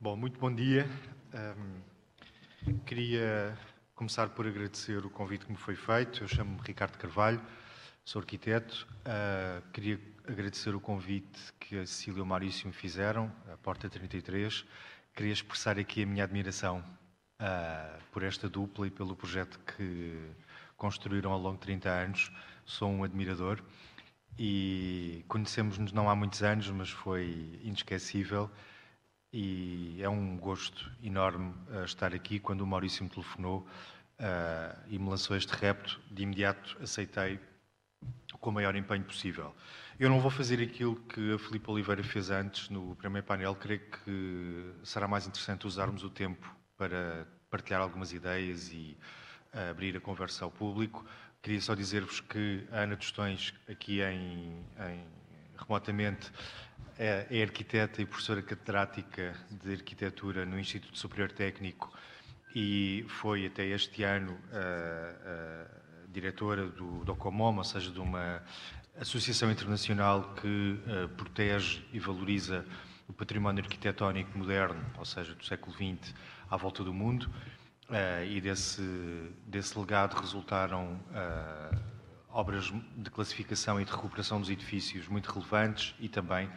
Bom, muito bom dia. Um, queria começar por agradecer o convite que me foi feito. Eu chamo-me Ricardo Carvalho, sou arquiteto. Uh, queria agradecer o convite que a Cecília e o Maurício me fizeram, a Porta 33. Queria expressar aqui a minha admiração uh, por esta dupla e pelo projeto que construíram ao longo de 30 anos. Sou um admirador e conhecemos-nos não há muitos anos, mas foi inesquecível e é um gosto enorme uh, estar aqui. Quando o Maurício me telefonou uh, e me lançou este repto, de imediato aceitei com o maior empenho possível. Eu não vou fazer aquilo que a Filipe Oliveira fez antes no primeiro painel. Creio que será mais interessante usarmos o tempo para partilhar algumas ideias e uh, abrir a conversa ao público. Queria só dizer-vos que a Ana Tostões, aqui em, em remotamente, é, é arquiteta e professora catedrática de arquitetura no Instituto Superior Técnico e foi até este ano a, a diretora do DOCOMOM, ou seja, de uma associação internacional que uh, protege e valoriza o património arquitetónico moderno, ou seja, do século XX, à volta do mundo. E desse, desse legado resultaram obras de classificação e de recuperação dos edifícios muito relevantes e também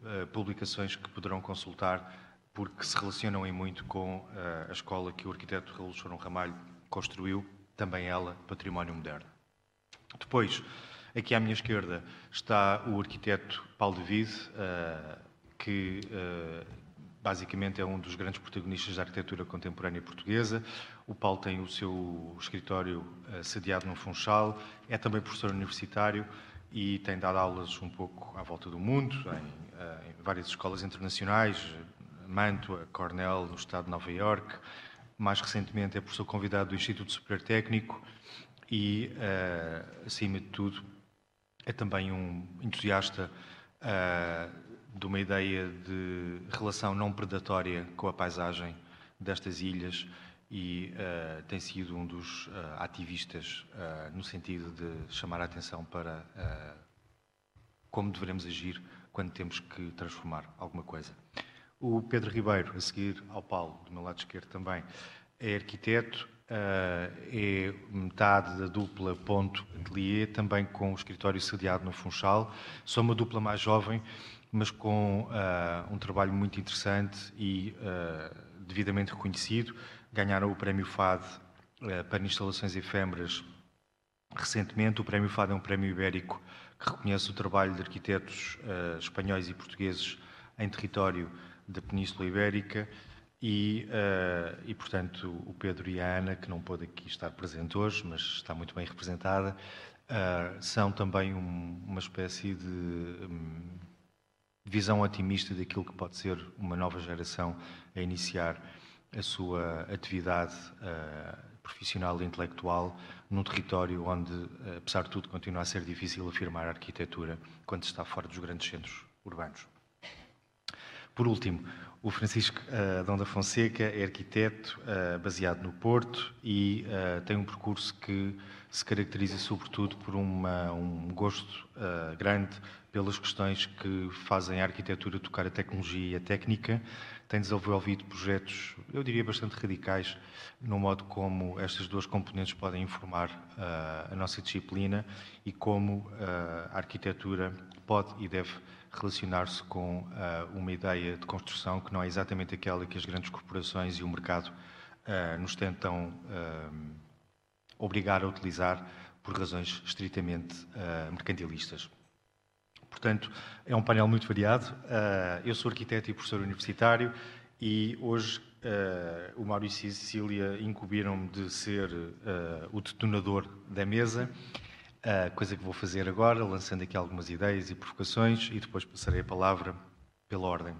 uh, publicações que poderão consultar porque se relacionam em muito com a escola que o arquiteto Raul Chorão Ramalho construiu, também ela, Património Moderno. Depois, aqui à minha esquerda, está o arquiteto Paulo de Vide, que basicamente é um dos grandes protagonistas da arquitetura contemporânea portuguesa. O Paulo tem o seu escritório uh, sediado no Funchal, é também professor universitário e tem dado aulas um pouco à volta do mundo, em, uh, em várias escolas internacionais, Mantua, Cornell, no estado de Nova York. Mais recentemente é professor convidado do Instituto Superior Técnico e, uh, acima de tudo, é também um entusiasta de uma ideia de relação não predatória com a paisagem destas ilhas e uh, tem sido um dos uh, ativistas uh, no sentido de chamar a atenção para como devemos agir quando temos que transformar alguma coisa. O Pedro Ribeiro, a seguir ao Paulo, do meu lado esquerdo também, é arquiteto, é metade da dupla Ponto Atelier, também com o escritório sediado no Funchal. Sou uma dupla mais jovem, mas com um trabalho muito interessante e devidamente reconhecido. Ganharam o Prémio FAD uh, para instalações efêmeras recentemente. O Prémio FAD é um prémio ibérico que reconhece o trabalho de arquitetos espanhóis e portugueses em território da Península Ibérica. E, e, portanto, o Pedro e a Ana, que não pôde aqui estar presente hoje, mas está muito bem representada, são também um, uma espécie de um, visão otimista daquilo que pode ser uma nova geração a iniciar a sua atividade uh, profissional e intelectual num território onde, uh, apesar de tudo, continua a ser difícil afirmar a arquitetura quando está fora dos grandes centros urbanos. Por último, o Francisco uh, Dom da Fonseca é arquiteto uh, baseado no Porto e uh, tem um percurso que se caracteriza sobretudo por uma, um gosto grande pelas questões que fazem a arquitetura tocar a tecnologia e a técnica. Tem desenvolvido projetos, eu diria, bastante radicais no modo como estas duas componentes podem informar uh, a nossa disciplina e como uh, a arquitetura pode e deve relacionar-se com uh, uma ideia de construção que não é exatamente aquela que as grandes corporações e o mercado nos tentam obrigar a utilizar por razões estritamente mercantilistas. Portanto, é um painel muito variado. Uh, eu sou arquiteto e professor universitário e hoje uh, o Maurício e a Cecília incumbiram-me de ser uh, o detonador da mesa, coisa que vou fazer agora, lançando aqui algumas ideias e provocações e depois passarei a palavra pela ordem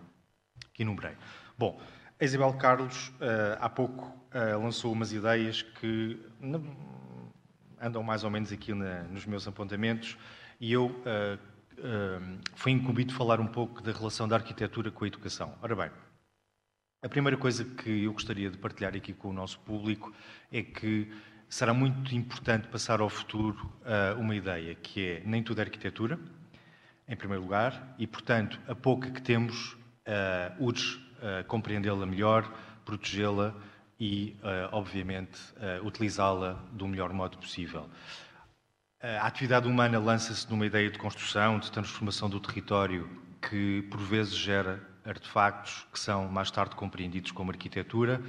que enumerei. Bom, a Isabel Carlos há pouco lançou umas ideias que andam mais ou menos aqui nos meus apontamentos e eu foi incumbido falar um pouco da relação da arquitetura com a educação. Ora bem, a primeira coisa que eu gostaria de partilhar aqui com o nosso público é que será muito importante passar ao futuro uh, uma ideia que é nem tudo é arquitetura, em primeiro lugar, e portanto a pouca que temos uh, urge uh, compreendê-la melhor, protegê-la e, obviamente, utilizá-la do melhor modo possível. A atividade humana lança-se numa ideia de construção, de transformação do território, que por vezes gera artefactos que são mais tarde compreendidos como arquitetura.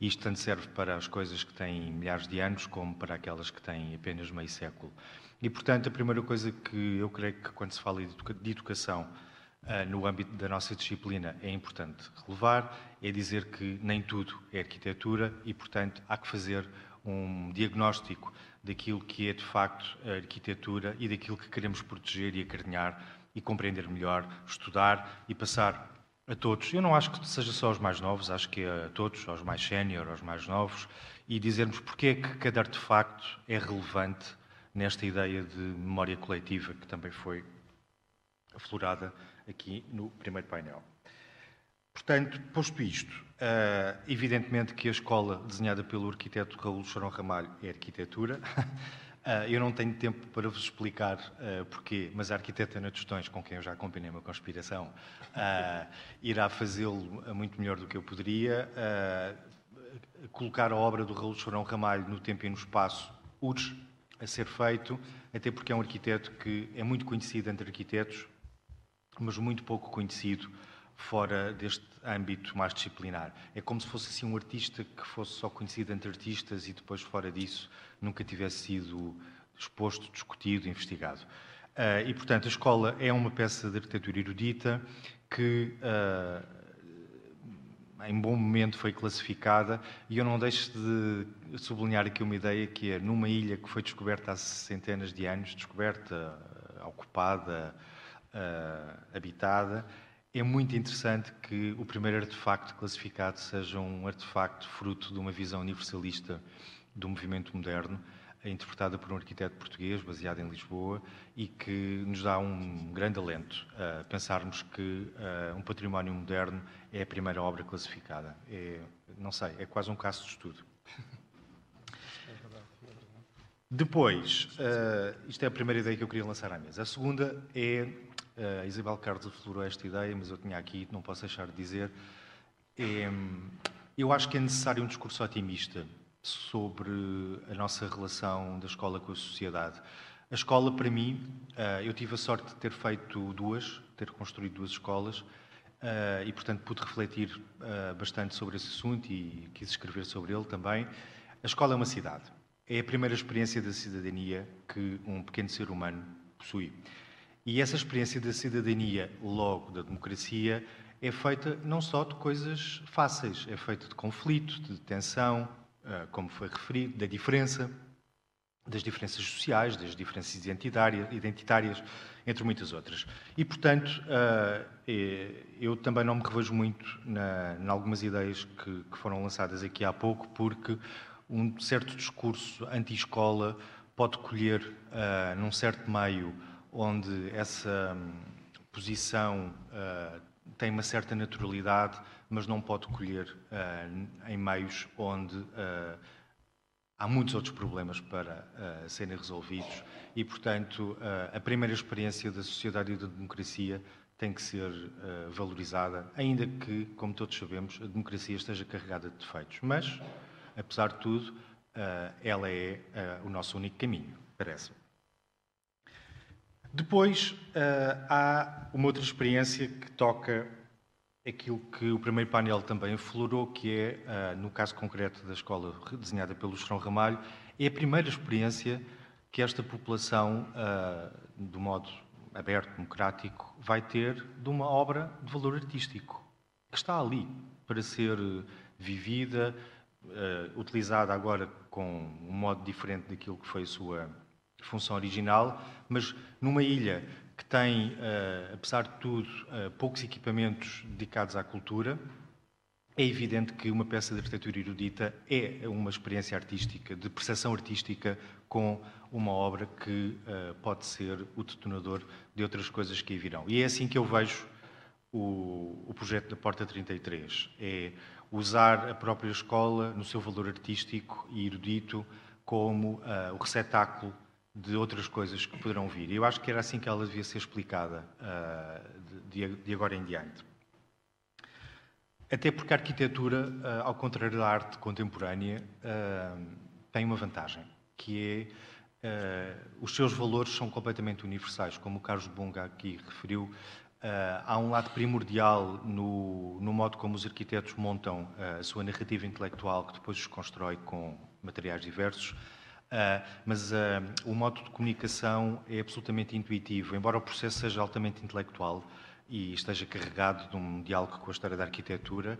Isto tanto serve para as coisas que têm milhares de anos como para aquelas que têm apenas meio século. E, portanto, a primeira coisa que eu creio que, quando se fala de educação ah, no âmbito da nossa disciplina, é importante relevar, é dizer que nem tudo é arquitetura e, portanto, há que fazer um diagnóstico daquilo que é, de facto, a arquitetura e daquilo que queremos proteger e acarinhar e compreender melhor, estudar e passar a todos. Eu não acho que seja só aos mais novos, acho que é a todos, aos mais sénior, aos mais novos, e dizermos porque é que cada artefacto é relevante nesta ideia de memória coletiva que também foi aflorada aqui no primeiro painel. Portanto, posto isto, uh, evidentemente que a escola desenhada pelo arquiteto Raul Chorão Ramalho é arquitetura. Uh, eu não tenho tempo para vos explicar uh, porquê, mas a arquiteta Ana Tostões, com quem eu já acompanhei uma conspiração, irá fazê-lo muito melhor do que eu poderia. colocar a obra do Raul Chorão Ramalho no tempo e no espaço urge a ser feito, até porque é um arquiteto que é muito conhecido entre arquitetos, mas muito pouco conhecido fora deste âmbito mais disciplinar. É como se fosse assim um artista que fosse só conhecido entre artistas e depois fora disso nunca tivesse sido exposto, discutido, investigado. Uh, e, portanto, a escola é uma peça de arquitetura erudita que, uh, em bom momento, foi classificada e eu não deixo de sublinhar aqui uma ideia que é numa ilha que foi descoberta há centenas de anos, descoberta, ocupada, uh, habitada, é muito interessante que o primeiro artefacto classificado seja um artefacto fruto de uma visão universalista do movimento moderno, interpretada por um arquiteto português baseado em Lisboa e que nos dá um grande alento a pensarmos que uh, um património moderno é a primeira obra classificada. É, não sei, é quase um caso de estudo. Depois, uh, isto é a primeira ideia que eu queria lançar à mesa. A segunda é uh, Isabel Carlos aflorou esta ideia, mas eu tinha aqui, não posso deixar de dizer. É, eu acho que é necessário um discurso otimista sobre a nossa relação da escola com a sociedade. A escola, para mim, uh, eu tive a sorte de ter feito duas, ter construído duas escolas, uh, e, portanto, pude refletir bastante sobre esse assunto e quis escrever sobre ele também. A escola é uma cidade. É a primeira experiência da cidadania que um pequeno ser humano possui. E essa experiência da cidadania, logo da democracia, é feita não só de coisas fáceis, é feita de conflito, de tensão, ah, como foi referido, da diferença, das diferenças sociais, das diferenças identitárias, entre muitas outras. E, portanto, ah, é, eu também não me revejo muito em algumas ideias que, foram lançadas aqui há pouco, porque um certo discurso anti-escola pode colher, uh, num certo meio, onde essa um, posição uh, tem uma certa naturalidade, mas não pode colher uh, em meios onde uh, há muitos outros problemas para serem resolvidos e, portanto, a primeira experiência da sociedade e da democracia tem que ser valorizada, ainda que, como todos sabemos, a democracia esteja carregada de defeitos. Mas, apesar de tudo, ela é o nosso único caminho, parece-me. Depois uh, há uma outra experiência que toca aquilo que o primeiro painel também aflorou, que é, uh, no caso concreto da escola desenhada pelo Chorão Ramalho, é a primeira experiência que esta população, uh, do modo aberto, democrático, vai ter de uma obra de valor artístico, que está ali para ser vivida, utilizada agora com um modo diferente daquilo que foi a sua função original, mas numa ilha que tem, uh, apesar de tudo, uh, poucos equipamentos dedicados à cultura, é evidente que uma peça de arquitetura erudita é uma experiência artística, de percepção artística, com uma obra que uh, pode ser o detonador de outras coisas que aí virão. E é assim que eu vejo o, o projeto da Porta 33. É usar a própria escola no seu valor artístico e erudito como o receptáculo de outras coisas que poderão vir. Eu acho que era assim que ela devia ser explicada uh, de, agora em diante. Até porque a arquitetura, ao contrário da arte contemporânea, tem uma vantagem, que é os seus valores são completamente universais, como o Carlos Bunga aqui referiu. há um lado primordial no, no modo como os arquitetos montam a sua narrativa intelectual, que depois se constrói com materiais diversos. Uh, mas uh, o modo de comunicação é absolutamente intuitivo, embora o processo seja altamente intelectual e esteja carregado de um diálogo com a história da arquitetura,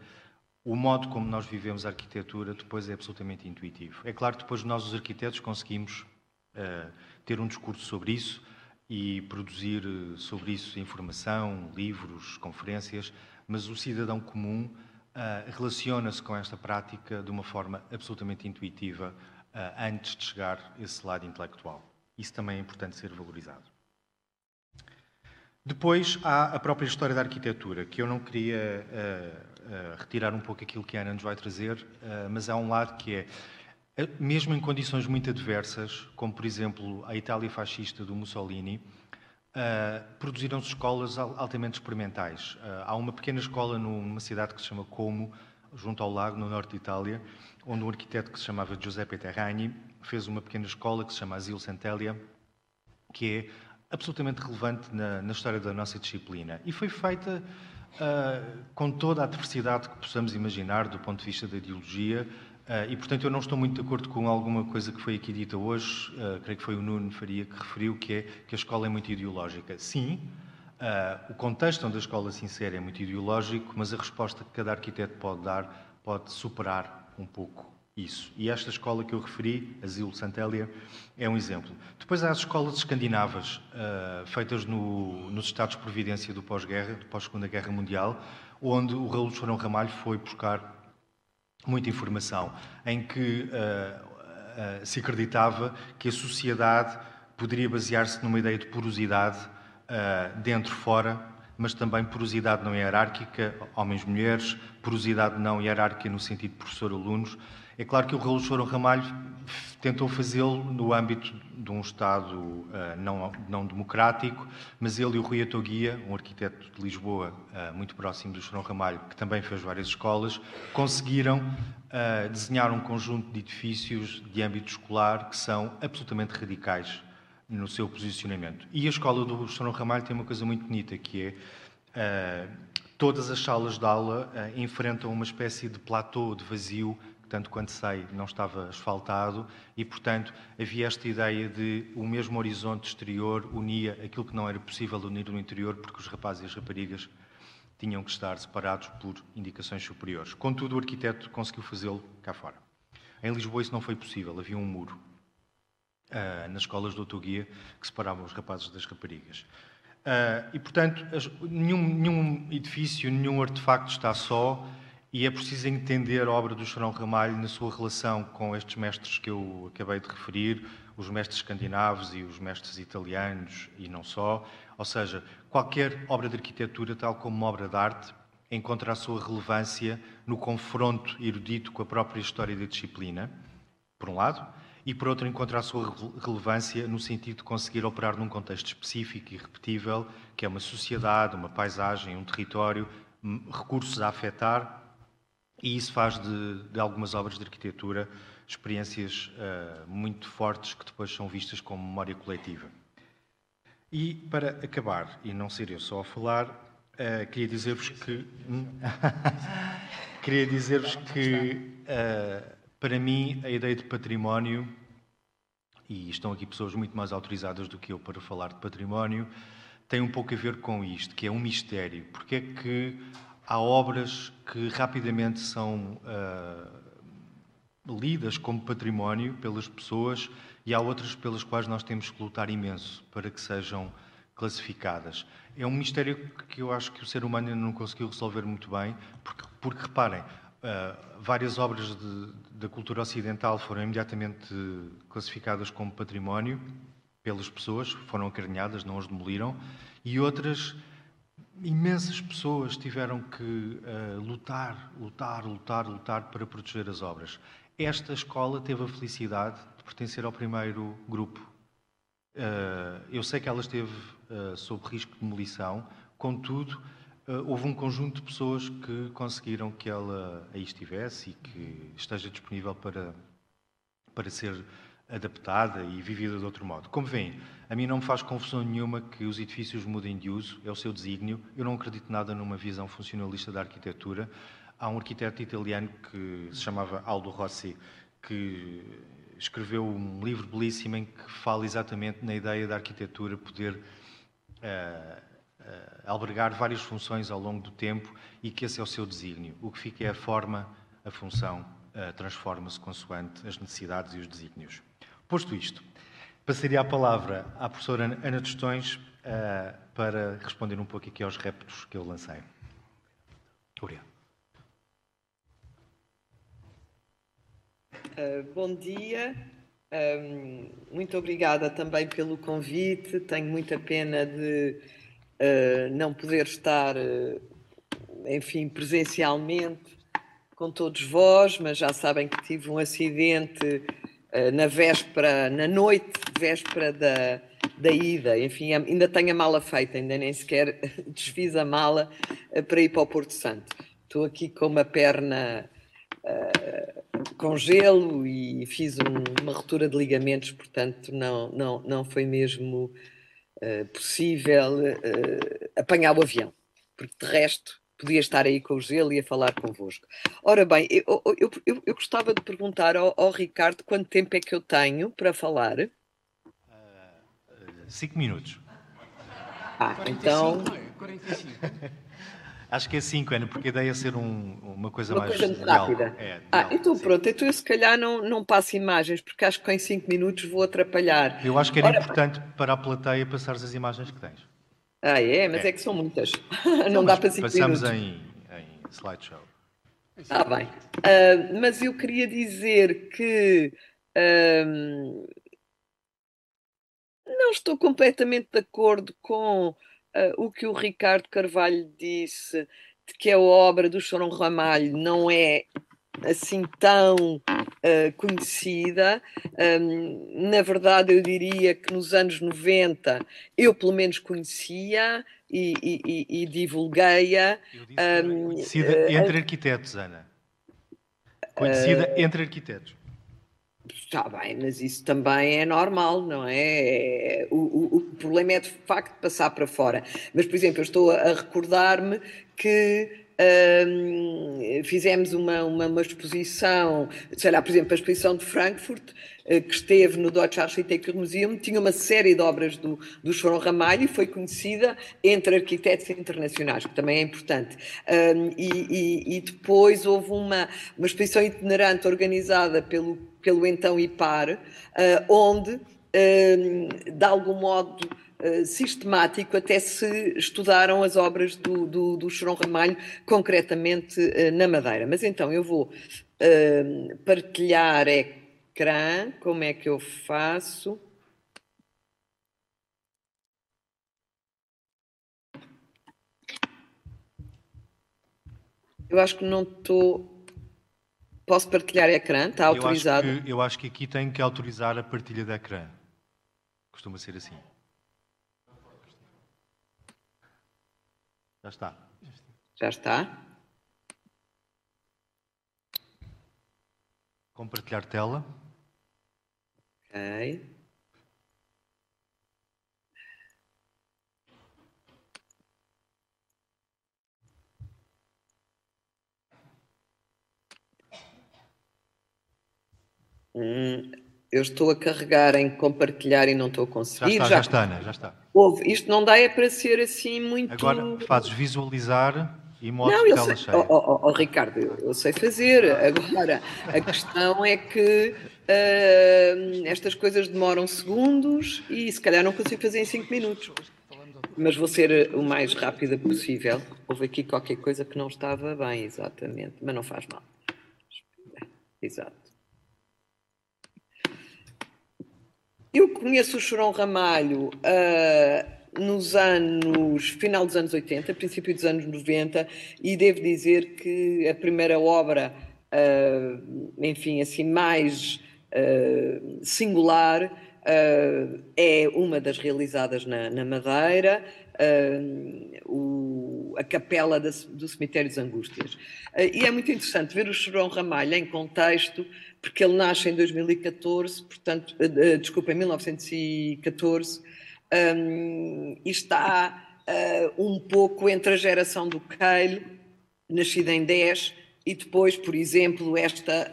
o modo como nós vivemos a arquitetura depois é absolutamente intuitivo. É claro que depois nós, os arquitetos, conseguimos uh, ter um discurso sobre isso e produzir sobre isso informação, livros, conferências, mas o cidadão comum relaciona-se com esta prática de uma forma absolutamente intuitiva uh, antes de chegar a esse lado intelectual. Isso também é importante ser valorizado. Depois há a própria história da arquitetura, que eu não queria uh, uh, retirar um pouco aquilo que a Ana nos vai trazer, mas há um lado que é, mesmo em condições muito adversas, como por exemplo a Itália fascista do Mussolini, produziram-se escolas altamente experimentais. há uma pequena escola numa cidade que se chama Como, junto ao lago, no norte de Itália, onde um arquiteto que se chamava Giuseppe Terragni fez uma pequena escola que se chama Asilo Santélia, que é absolutamente relevante na, na, história da nossa disciplina. E foi feita uh, com toda a diversidade que possamos imaginar do ponto de vista da ideologia, uh, e portanto eu não estou muito de acordo com alguma coisa que foi aqui dita hoje, uh, creio que foi o Nuno Faria que referiu, que é que a escola é muito ideológica. Sim, o contexto onde a escola se insere é muito ideológico, mas a resposta que cada arquiteto pode dar pode superar um pouco isso. E esta escola que eu referi, Asilo Santélia, é um exemplo. Depois há as escolas escandinavas, uh, feitas no, nos Estados de Providência do pós-guerra, pós-Segunda Guerra Mundial, onde o Raul Chorão Ramalho foi buscar muita informação, em que uh, uh, se acreditava que a sociedade poderia basear-se numa ideia de porosidade dentro-fora mas também porosidade não hierárquica, homens-mulheres, porosidade não hierárquica no sentido de professor-alunos. É claro que o Raul Ramalho tentou fazê-lo no âmbito de um Estado uh, não, não democrático, mas ele e o Rui Atoguia, um arquiteto de Lisboa uh, muito próximo do Chorão Ramalho, que também fez várias escolas, conseguiram uh, desenhar um conjunto de edifícios de âmbito escolar que são absolutamente radicais no seu posicionamento. E a escola do São Ramalho tem uma coisa muito bonita, que é uh, todas as salas de aula uh, enfrentam uma espécie de platô de vazio, que tanto quanto sei não estava asfaltado, e portanto havia esta ideia de o mesmo horizonte exterior unia aquilo que não era possível unir no interior, porque os rapazes e as raparigas tinham que estar separados por indicações superiores. Contudo, o arquiteto conseguiu fazê-lo cá fora. Em Lisboa isso não foi possível, havia um muro uh, nas escolas de autoguia que separavam os rapazes das raparigas. Uh, e, portanto, as, nenhum, nenhum, edifício, nenhum artefacto está só e é preciso entender a obra do Chorão Ramalho na sua relação com estes mestres que eu acabei de referir, os mestres escandinavos e os mestres italianos e não só. Ou seja, qualquer obra de arquitetura, tal como uma obra de arte, encontra a sua relevância no confronto erudito com a própria história da disciplina, por um lado, e, por outro, encontra a sua relevância no sentido de conseguir operar num contexto específico e repetível, que é uma sociedade, uma paisagem, um território, recursos a afetar, e isso faz de, de algumas obras de arquitetura experiências uh, muito fortes que depois são vistas como memória coletiva. E, para acabar, e não ser eu só a falar, uh, queria dizer-vos que. queria dizer-vos que. Uh, para mim, a ideia de património, e estão aqui pessoas muito mais autorizadas do que eu para falar de património, tem um pouco a ver com isto, que é um mistério. Porque é que há obras que rapidamente são uh, lidas como património pelas pessoas e há outras pelas quais nós temos que lutar imenso para que sejam classificadas. É um mistério que eu acho que o ser humano ainda não conseguiu resolver muito bem, porque, porque reparem, Uh, várias obras da cultura ocidental foram imediatamente classificadas como património pelas pessoas, foram acarinhadas, não as demoliram, e outras, imensas pessoas tiveram que uh, lutar, lutar, lutar, lutar para proteger as obras. Esta escola teve a felicidade de pertencer ao primeiro grupo. Uh, eu sei que ela esteve sob risco de demolição, contudo, uh, houve um conjunto de pessoas que conseguiram que ela aí estivesse e que esteja disponível para, para ser adaptada e vivida de outro modo. Como veem, a mim não me faz confusão nenhuma que os edifícios mudem de uso, é o seu desígnio. Eu não acredito nada numa visão funcionalista da arquitetura. Há um arquiteto italiano que se chamava Aldo Rossi, que escreveu um livro belíssimo em que fala exatamente na ideia da arquitetura poder uh, albergar várias funções ao longo do tempo e que esse é o seu desígnio. O que fica é a forma, a função, transforma-se consoante as necessidades e os desígnios. Posto isto, passaria a palavra à professora Ana Tostões para responder um pouco aqui aos reptos que eu lancei. Obrigado. Uh, bom dia, um, muito obrigada também pelo convite. Tenho muita pena de uh, não poder estar, uh, enfim, presencialmente com todos vós, mas já sabem que tive um acidente na véspera, na noite, véspera da, da ida. Enfim, ainda tenho a mala feita, ainda nem sequer desfiz a mala para ir para o Porto Santo. Estou aqui com uma perna com gelo e fiz um, uma ruptura de ligamentos, portanto não, não, não foi mesmo uh, possível uh, apanhar o avião, porque de resto podia estar aí com o gelo e a falar convosco. Ora bem, eu, eu, eu, eu gostava de perguntar ao, ao, Ricardo quanto tempo é que eu tenho para falar. Uh, cinco minutos. Ah, 45, então. 45. Acho que é 5, Ana, porque a ideia é ser um, uma coisa uma mais. Coisa muito rápida. É, ah, então sim. pronto, então eu se calhar não, não passo imagens, porque acho que em 5 minutos vou atrapalhar. Eu acho que era Ora, importante para a plateia passares as imagens que tens. Ah, é? Mas é, é que são muitas. Não, não dá para 5 minutos. Passamos em, em slideshow. Está bem. Uh, mas eu queria dizer que. Uh, não estou completamente de acordo com o que o Ricardo Carvalho disse, de que a obra do Chorão Ramalho não é assim tão uh, conhecida. Um, na verdade, eu diria que nos anos 90 eu pelo menos conhecia e, e, e, divulguei-a. Um, conhecida uh, entre arquitetos, Ana. Conhecida uh, entre arquitetos. Está bem, mas isso também é normal, não é? é o, o, o, problema é de facto passar para fora. Mas, por exemplo, eu estou a, recordar-me que hum, fizemos uma, uma, uma, exposição, sei lá, por exemplo, a exposição de Frankfurt, uh, que esteve no Deutsche Architecture Museum, tinha uma série de obras do, do João Ramalho e foi conhecida entre arquitetos internacionais, que também é importante. Um, e, e, e, depois houve uma, uma exposição itinerante organizada pelo pelo então IPAR, eh, onde, eh, de algum modo eh, sistemático, até se estudaram as obras do, do, do Chorão Ramalho, concretamente na Madeira. Mas então eu vou partilhar ecrã, como é que eu faço? Eu acho que não estou Posso partilhar ecrã? Está autorizado? Eu acho, que, eu acho que aqui tem que autorizar a partilha de ecrã. Costuma ser assim. Já está. Já está. Compartilhar tela. Ok. Hum, eu estou a carregar em compartilhar e não estou a conseguir. Já está, já, já está, Ana, já está. Houve. Isto não dá é para ser assim muito. Agora fazes visualizar e mostras não, tela cheia. Oh, oh, oh, Ricardo, eu, eu, sei fazer. Agora, a questão é que uh, estas coisas demoram segundos e se calhar não consigo fazer em 5 minutos. Mas vou ser o mais rápida possível. Houve aqui qualquer coisa que não estava bem, exatamente. Mas não faz mal. Exato. Eu conheço o Chorão Ramalho uh, nos anos, final dos anos 80, princípio dos anos 90, e devo dizer que a primeira obra, uh, enfim, assim, mais uh, singular, é uma das realizadas na, na Madeira, o, a capela da, do Cemitério das Angústias. E é muito interessante ver o Chorão Ramalho em contexto, porque ele nasce em 2014, portanto, uh, desculpa, em 1914, um, e está um pouco entre a geração do Keil, nascida em 10, e depois, por exemplo, esta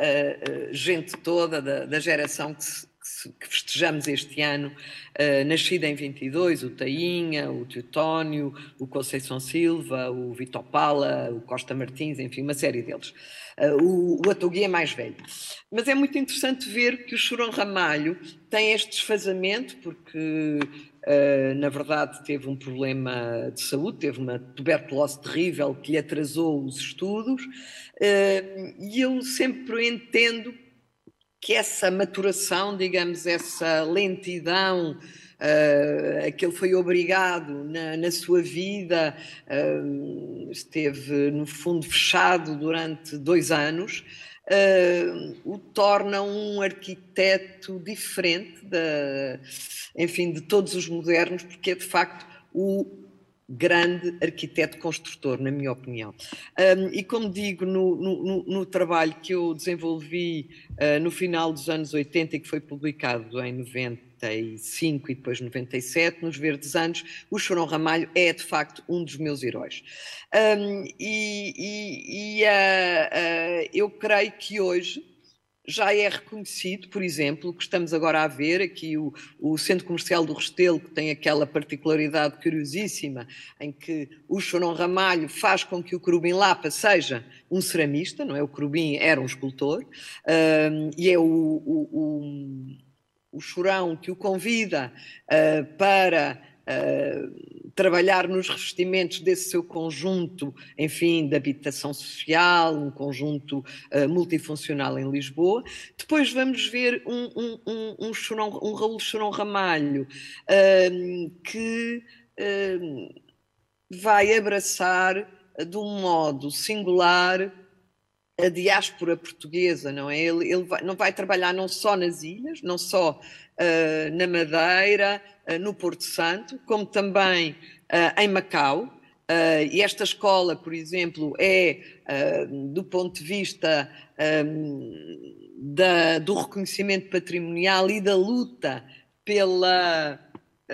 gente toda da, da geração que se, que festejamos este ano, uh, nascida em 22, o Tainha, o Teutónio, o Conceição Silva, o Vitor Pala, o Costa Martins, enfim, uma série deles. Uh, o, o é mais velho. Mas é muito interessante ver que o Chorão Ramalho tem este desfazamento, porque uh, na verdade teve um problema de saúde, teve uma tuberculose terrível que lhe atrasou os estudos, e eu sempre entendo que essa maturação, digamos, essa lentidão uh, a que ele foi obrigado na, na sua vida, uh, esteve no fundo fechado durante dois anos, uh, o torna um arquiteto diferente, de, enfim, de todos os modernos, porque é de facto o grande arquiteto construtor, na minha opinião. Um, e como digo, no, no, no, trabalho que eu desenvolvi uh, no final dos anos 80 e que foi publicado em 95 e depois 97, nos Verdes Anos, o Chorão Ramalho é de facto um dos meus heróis. Um, e, e, e uh, uh, eu creio que hoje já é reconhecido, por exemplo, que estamos agora a ver aqui, o, o, Centro Comercial do Restelo, que tem aquela particularidade curiosíssima, em que o Chorão Ramalho faz com que o Crubim Lapa seja um ceramista, não é? O Crubim era um escultor, um, e é o, o, o, o Chorão que o convida uh, para uh, trabalhar nos revestimentos desse seu conjunto, enfim, de habitação social, um conjunto uh, multifuncional em Lisboa. Depois vamos ver um, um, um, um, churão, um Raul Chorão Ramalho uh, que uh, vai abraçar de um modo singular a diáspora portuguesa, não é? Ele, ele vai, não vai trabalhar não só nas ilhas, não só uh, na Madeira, no Porto Santo, como também uh, em Macau. e esta escola, por exemplo, é, do ponto de vista da, do reconhecimento patrimonial e da luta pela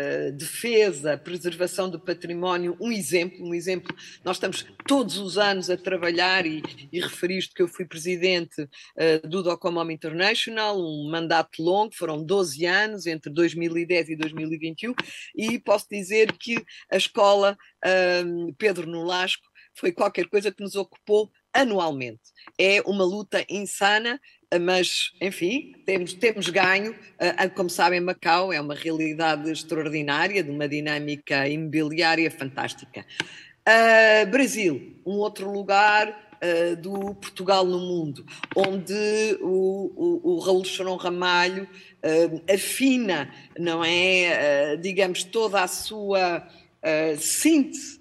eh, defesa, preservação do património, um exemplo, um exemplo, nós estamos todos os anos a trabalhar e, e referiste que eu fui presidente uh, do Docomom International, um mandato longo, foram 12 anos, entre 2010 e 2021, e posso dizer que a escola uh, Pedro Nolasco foi qualquer coisa que nos ocupou anualmente. É uma luta insana mas enfim, temos, temos ganho. Como sabem, Macau é uma realidade extraordinária, de uma dinâmica imobiliária fantástica. Uh, Brasil, um outro lugar uh, do Portugal no mundo, onde o, o, o Raul Chorão Ramalho uh, afina, não é, digamos, toda a sua síntese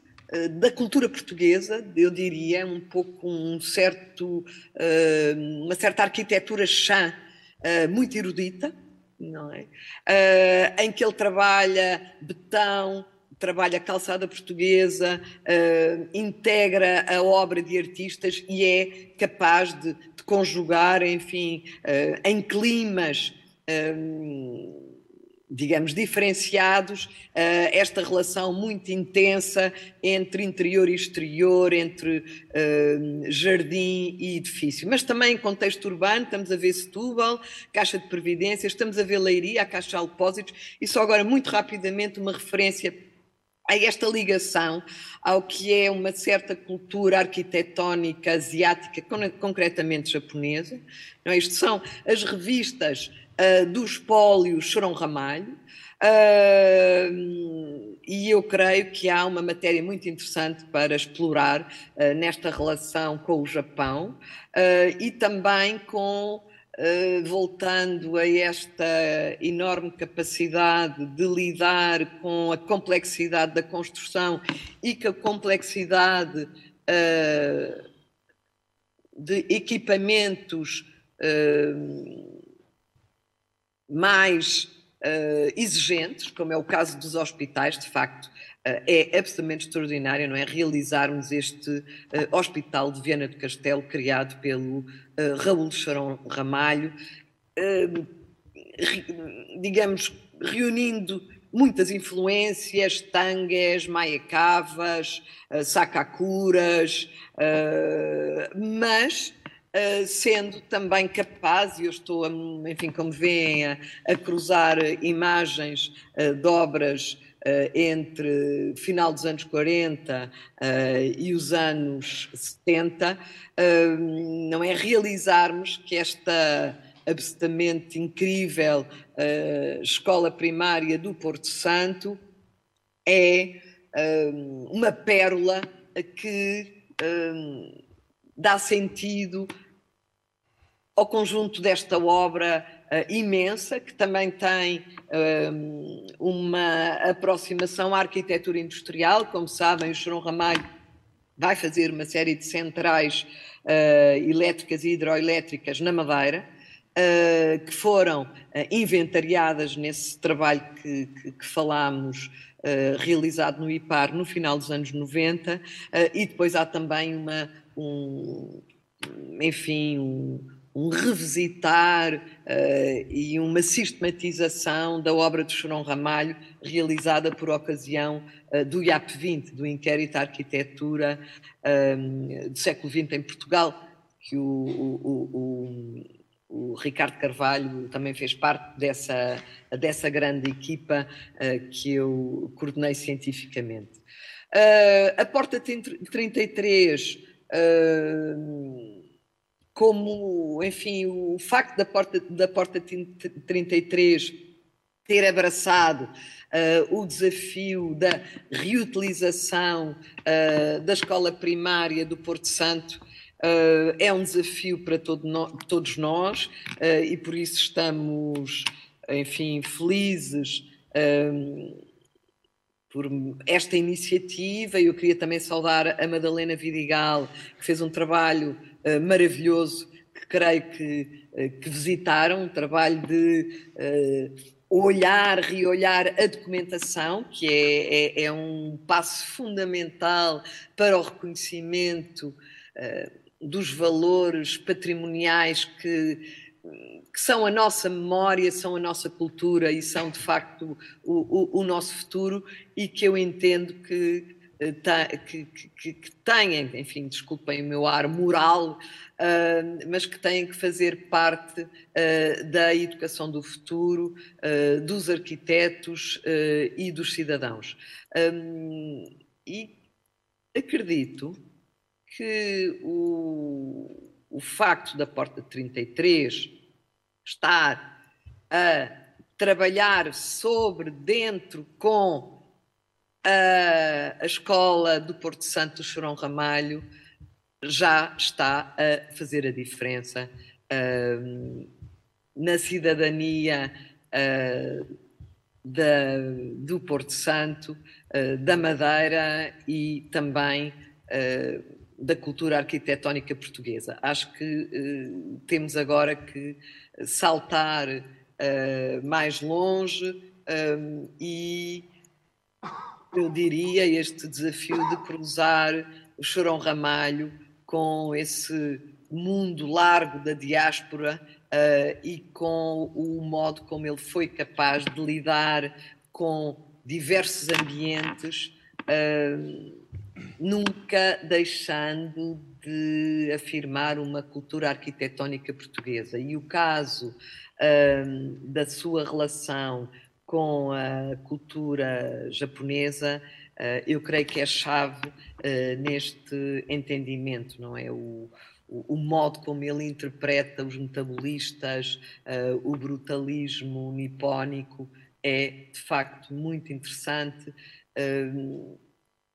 da cultura portuguesa, eu diria, um pouco um certo, eh, uma certa arquitetura chã eh, muito erudita, não é? em que ele trabalha betão, trabalha calçada portuguesa, integra a obra de artistas e é capaz de, de conjugar, enfim, em climas digamos, diferenciados, uh, esta relação muito intensa entre interior e exterior, entre uh, jardim e edifício. Mas também em contexto urbano, estamos a ver Setúbal, Caixa de Previdência, estamos a ver Leiria, a Caixa de Depósitos, e só agora, muito rapidamente, uma referência a esta ligação ao que é uma certa cultura arquitetónica asiática, concretamente japonesa. Não, é? isto são as revistas uh, do espólio Chorão Ramalho, uh, e eu creio que há uma matéria muito interessante para explorar uh, nesta relação com o Japão. E também com voltando a esta enorme capacidade de lidar com a complexidade da construção e com a complexidade uh, de equipamentos uh, mais uh, exigentes, como é o caso dos hospitais, de facto, uh, é absolutamente extraordinário, não é? Realizarmos este uh, hospital de Viana do Castelo, criado pelo Raul Charão Ramalho, digamos, reunindo muitas influências, tangues, maiacavas, sacacuras, mas Uh, sendo também capaz, e eu estou, a, enfim, como veem, a, a cruzar imagens uh, de obras uh, entre final dos anos 40 e os anos 70, não é realizarmos que esta absolutamente incrível escola primária do Porto Santo é uma pérola que dá sentido ao conjunto desta obra uh, imensa, que também tem uh, uma aproximação à arquitetura industrial. Como sabem, o Chorão Ramalho vai fazer uma série de centrais uh, elétricas e hidroelétricas na Madeira, que foram inventariadas nesse trabalho que, que, que falámos Uh, realizado no IPAR no final dos anos 90, uh, e depois há também uma, um, enfim, um, um revisitar uh, e uma sistematização da obra de Chorão Ramalho, realizada por ocasião uh, do IAP 20, do Inquérito à Arquitetura um, do século XX em Portugal, que o, o, o, o, Ricardo Carvalho também fez parte dessa, dessa grande equipa uh, que eu coordenei cientificamente. a Porta 33 como, enfim, o facto da porta, da porta 33 ter abraçado uh, o desafio da reutilização uh, da escola primária do Porto Santo uh, é um desafio para todo no, todos nós e por isso estamos, enfim, felizes por esta iniciativa. Eu queria também saudar a Madalena Vidigal, que fez um trabalho uh, maravilhoso, que creio que, uh, que, visitaram, um trabalho de uh, olhar, reolhar a documentação, que é, é, é, um passo fundamental para o reconhecimento dos valores patrimoniais que que são a nossa memória, são a nossa cultura e são de facto o, o, o nosso futuro e que eu entendo que, eh, que, que, que têm, enfim, desculpem o meu ar moral, uh, mas que têm que fazer parte uh, da educação do futuro, uh, dos arquitetos e dos cidadãos. Um, e acredito que o, o facto da Porta 33 estar a trabalhar sobre, dentro, com a, a escola do Porto Santo Chorão Ramalho, já está a fazer a diferença uh, na cidadania uh, da, do Porto Santo, uh, da Madeira e também da cultura arquitetónica portuguesa. Acho que temos agora que saltar uh, mais longe um, e eu diria este desafio de cruzar o Chorão Ramalho com esse mundo largo da diáspora uh, e com o modo como ele foi capaz de lidar com diversos ambientes, uh, nunca deixando de afirmar uma cultura arquitetónica portuguesa. E o caso um, da sua relação com a cultura japonesa, uh, eu creio que é chave uh, neste entendimento, não é? O, o, modo como ele interpreta os metabolistas, uh, o brutalismo nipónico, é de facto muito interessante,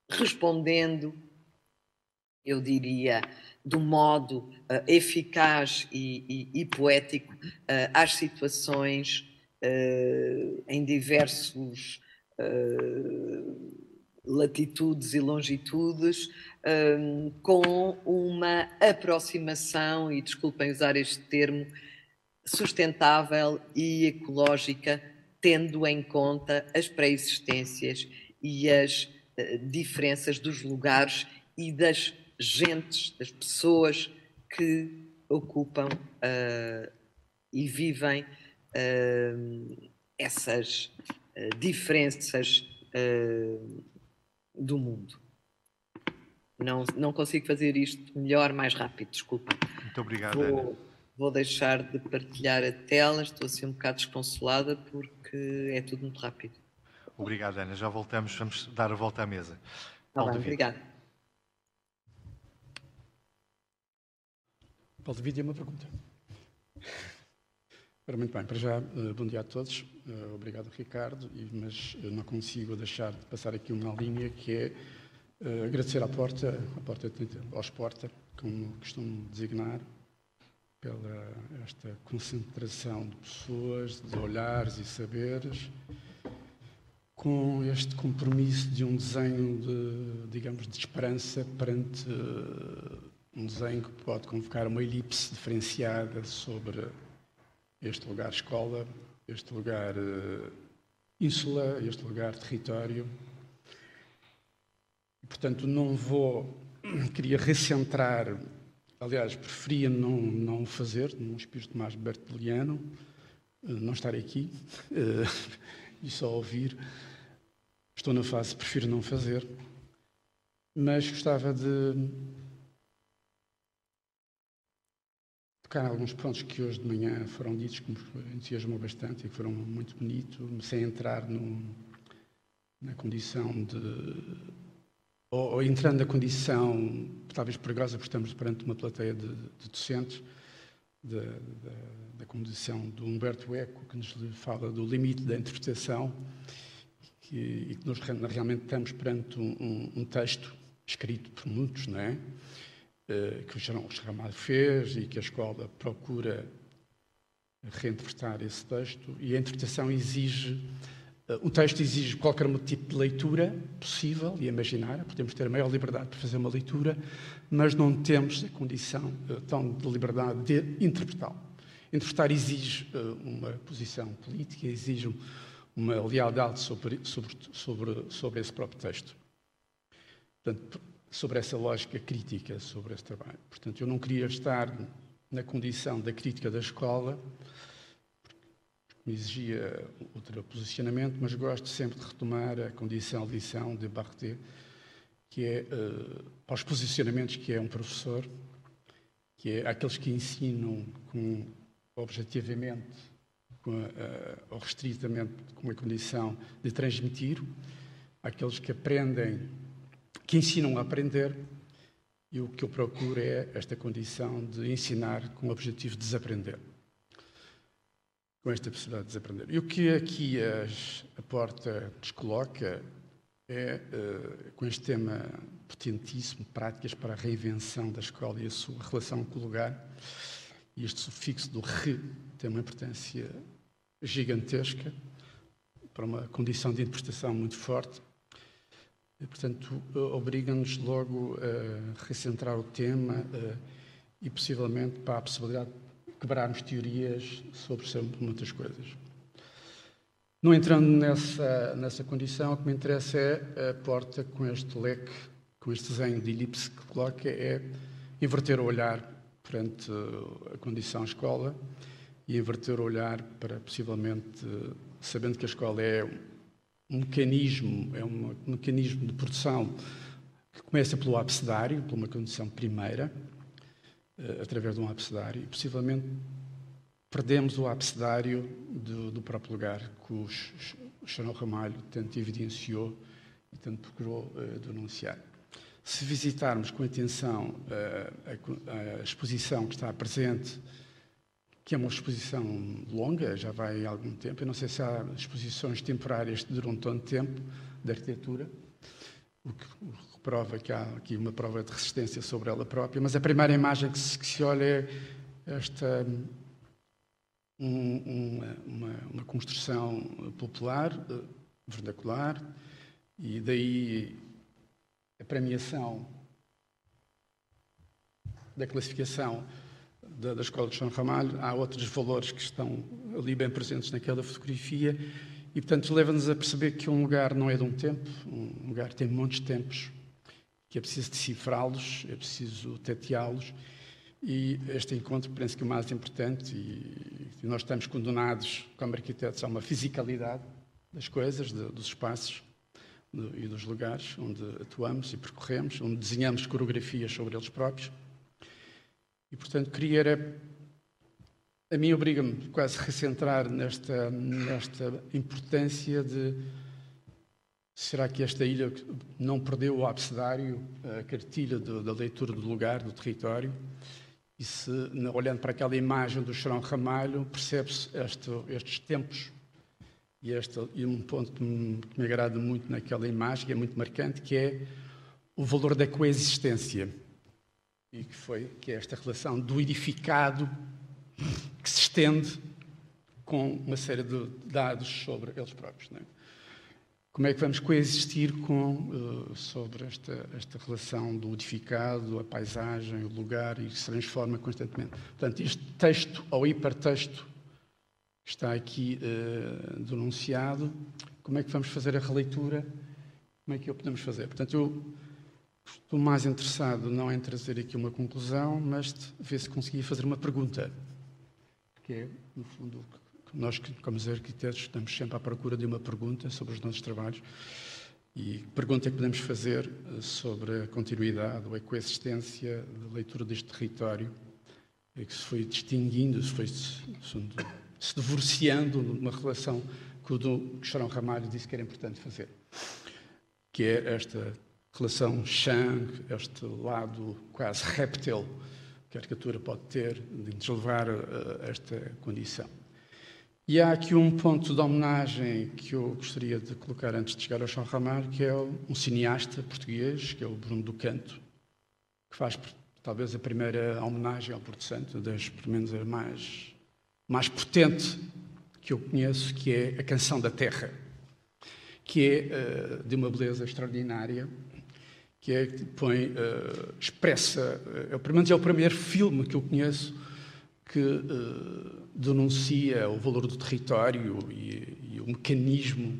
respondendo eu diria, um modo eficaz e, e, e poético às situações em diversos latitudes e longitudes, com uma aproximação, e desculpem usar este termo, sustentável e ecológica tendo em conta as pré-existências e as uh, diferenças dos lugares e das gentes, das pessoas que ocupam uh, e vivem uh, essas diferenças do mundo. Não, não consigo fazer isto melhor, mais rápido, desculpa. Muito obrigado, vou, Ana. Vou deixar de partilhar a tela, estou assim um bocado desconsolada porque é tudo muito rápido. Obrigado, Ana. Já voltamos, vamos dar a volta à mesa. Tá bem, obrigada. Paulo David, é uma pergunta. Ora, muito bem, para já, eh, bom dia a todos. Eh, obrigado, Ricardo, mas não consigo deixar de passar aqui uma linha que é uh, agradecer à Porta, à Porta aos Porta, como costumo designar, pela esta concentração de pessoas, de olhares e saberes, com este compromisso de um desenho de, digamos, de esperança perante um desenho que pode convocar uma elipse diferenciada sobre este lugar escola, este lugar uh, ínsula, este lugar território. Portanto, não vou, queria recentrar Aliás, preferia não, não fazer, num espírito mais berteliano, eh, não estar aqui uh, e só ouvir. Estou na fase, prefiro não fazer. Mas gostava de tocar alguns pontos que hoje de manhã foram ditos, que me entusiasmou bastante e que foram muito bonitos, sem entrar na condição de ou, ou, entrando na condição talvez perigosa, porque estamos perante uma plateia de, de docentes, da, da, da condição do Humberto Eco, que nos fala do limite da interpretação, que, e que nós realmente estamos perante um, um, um texto escrito por muitos, não é? Uh, que o Jerome Ramalho fez e que a escola procura reinterpretar esse texto, e a interpretação exige o texto exige qualquer tipo de leitura possível e imaginária, podemos ter a maior liberdade para fazer uma leitura, mas não temos a condição eh, tão de liberdade de interpretá-lo. Interpretar exige eh, uma posição política, exige uma lealdade sobre, sobre, sobre, sobre esse próprio texto. Portanto, sobre essa lógica crítica sobre esse trabalho. Portanto, eu não queria estar na condição da crítica da escola, me exigia outro posicionamento, mas gosto sempre de retomar a condição de lição de Barthet, que é uh, para os posicionamentos que é um professor, que é aqueles que ensinam com, objetivamente com, uh, ou restritamente com a condição de transmitir, aqueles que aprendem, que ensinam a aprender, e o que eu procuro é esta condição de ensinar com o objetivo de desaprender com esta possibilidade de desaprender. E o que aqui as, a porta nos coloca é, uh, com este tema potentíssimo, práticas para a reinvenção da escola e a sua relação com o lugar, e este sufixo do re tem uma importância gigantesca para uma condição de interpretação muito forte. E, portanto, obriga-nos logo a recentrar o tema uh, e, possivelmente, para a possibilidade quebrarmos teorias sobre muitas coisas. Não entrando nessa, nessa condição, o que me interessa é a porta com este leque, com este desenho de elipse que coloca, é inverter o olhar perante a condição escola e inverter o olhar para, possivelmente, sabendo que a escola é um mecanismo, é um mecanismo de produção que começa pelo abecedário, por uma condição primeira, uh, através de um abecedário e possivelmente perdemos o abecedário do, do próprio lugar que o Chanel Ramalho tanto evidenciou e tanto procurou uh, denunciar. Se visitarmos com atenção uh, a, a, exposição que está presente, que é uma exposição longa, já vai há algum tempo, eu não sei se há exposições temporárias que duram tanto tempo de arquitetura, o que prova que há aqui uma prova de resistência sobre ela própria, mas a primeira imagem que se, que se olha é esta um, uma, uma, construção popular, eh, vernacular, e daí a premiação da classificação da, da Escola de São Ramalho. Há outros valores que estão ali bem presentes naquela fotografia E, portanto, leva-nos a perceber que um lugar não é de um tempo, um lugar tem de tempos, que é preciso decifrá-los, é preciso tateá-los. E este encontro penso que é o mais importante, e, e nós estamos condenados, como arquitetos, a uma fisicalidade das coisas, de, dos espaços e dos lugares onde atuamos e percorremos, onde desenhamos coreografias sobre eles próprios. E, portanto, queria era a mim obriga-me quase a recentrar nesta, nesta importância de será que esta ilha não perdeu o abcedário, a cartilha da leitura do lugar, do território? E se, olhando para aquela imagem do Chorão Ramalho, percebe-se este, estes tempos e, este, e um ponto que me, que me agrada muito naquela imagem, que é muito marcante, que é o valor da coexistência. E que foi que é esta relação do edificado que se estende com uma série de dados sobre eles próprios. É? Como é que vamos coexistir com, uh, sobre esta, esta relação do edificado, a paisagem, o lugar, e que se transforma constantemente? Portanto, este texto ou hipertexto que está aqui uh, denunciado, como é que vamos fazer a releitura? Como é que o podemos fazer? Portanto, eu estou mais interessado não em trazer aqui uma conclusão, mas ver se conseguia fazer uma pergunta que é, no fundo, nós, como arquitetos, estamos sempre à procura de uma pergunta sobre os nossos trabalhos. E que pergunta é que podemos fazer eh, sobre a continuidade ou a coexistência da leitura deste território, que se foi distinguindo, se foi se, se divorciando numa relação que o Charão Ramalho disse que era importante fazer, que é esta relação Shang, este lado quase réptil que a arquitetura pode ter de nos levar a esta condição. E há aqui um ponto de homenagem que eu gostaria de colocar antes de chegar ao Chão Ramar, que é um cineasta português, que é o Bruno do Canto, que faz talvez a primeira homenagem ao Porto Santo, das, pelo menos a mais, mais potente que eu conheço, que é a Canção da Terra, que é uh, de uma beleza extraordinária que é que põe, uh, expressa, uh, pelo menos é o primeiro filme que eu conheço que uh, denuncia o valor do território e, e o mecanismo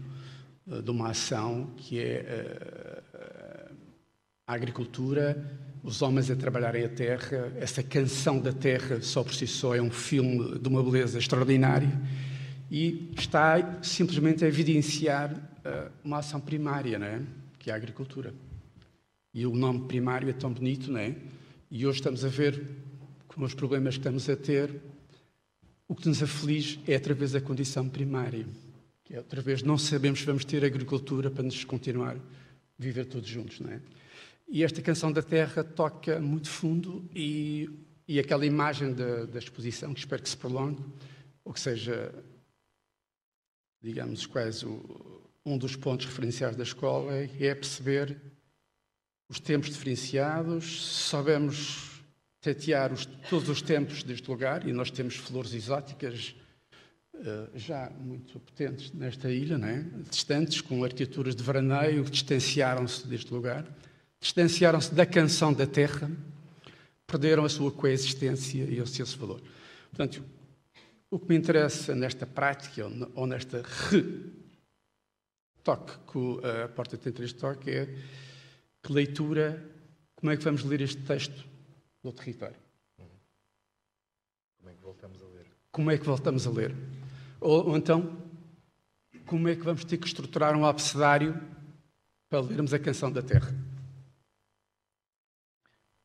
uh, de uma ação que é a agricultura, os homens a trabalharem a terra, essa canção da terra só por si só é um filme de uma beleza extraordinária e está simplesmente a evidenciar uma ação primária, não é? que é a agricultura. E o nome primário é tão bonito, não é? E hoje estamos a ver, com os problemas que estamos a ter, o que nos aflige é através da condição primária. Que é outra vez, não sabemos se vamos ter agricultura para nos continuar a viver todos juntos, não é? E esta canção da Terra toca muito fundo e, e aquela imagem da, da exposição, que espero que se prolongue, ou que seja, digamos, quase o, um dos pontos referenciais da escola, é perceber os tempos diferenciados, sabemos tatear os, todos os tempos deste lugar, e nós temos flores exóticas uh, já muito potentes nesta ilha, é? distantes, com arquiteturas de veraneio, que distanciaram-se deste lugar, distanciaram-se da canção da terra, perderam a sua coexistência e o seu valor. Portanto, o que me interessa nesta prática ou nesta retoque que a Porta tem três toque é que leitura, como é que vamos ler este texto do território? Como é que voltamos a ler? Como é que voltamos a ler? Ou, ou então, como é que vamos ter que estruturar um abecedário para lermos a canção da terra?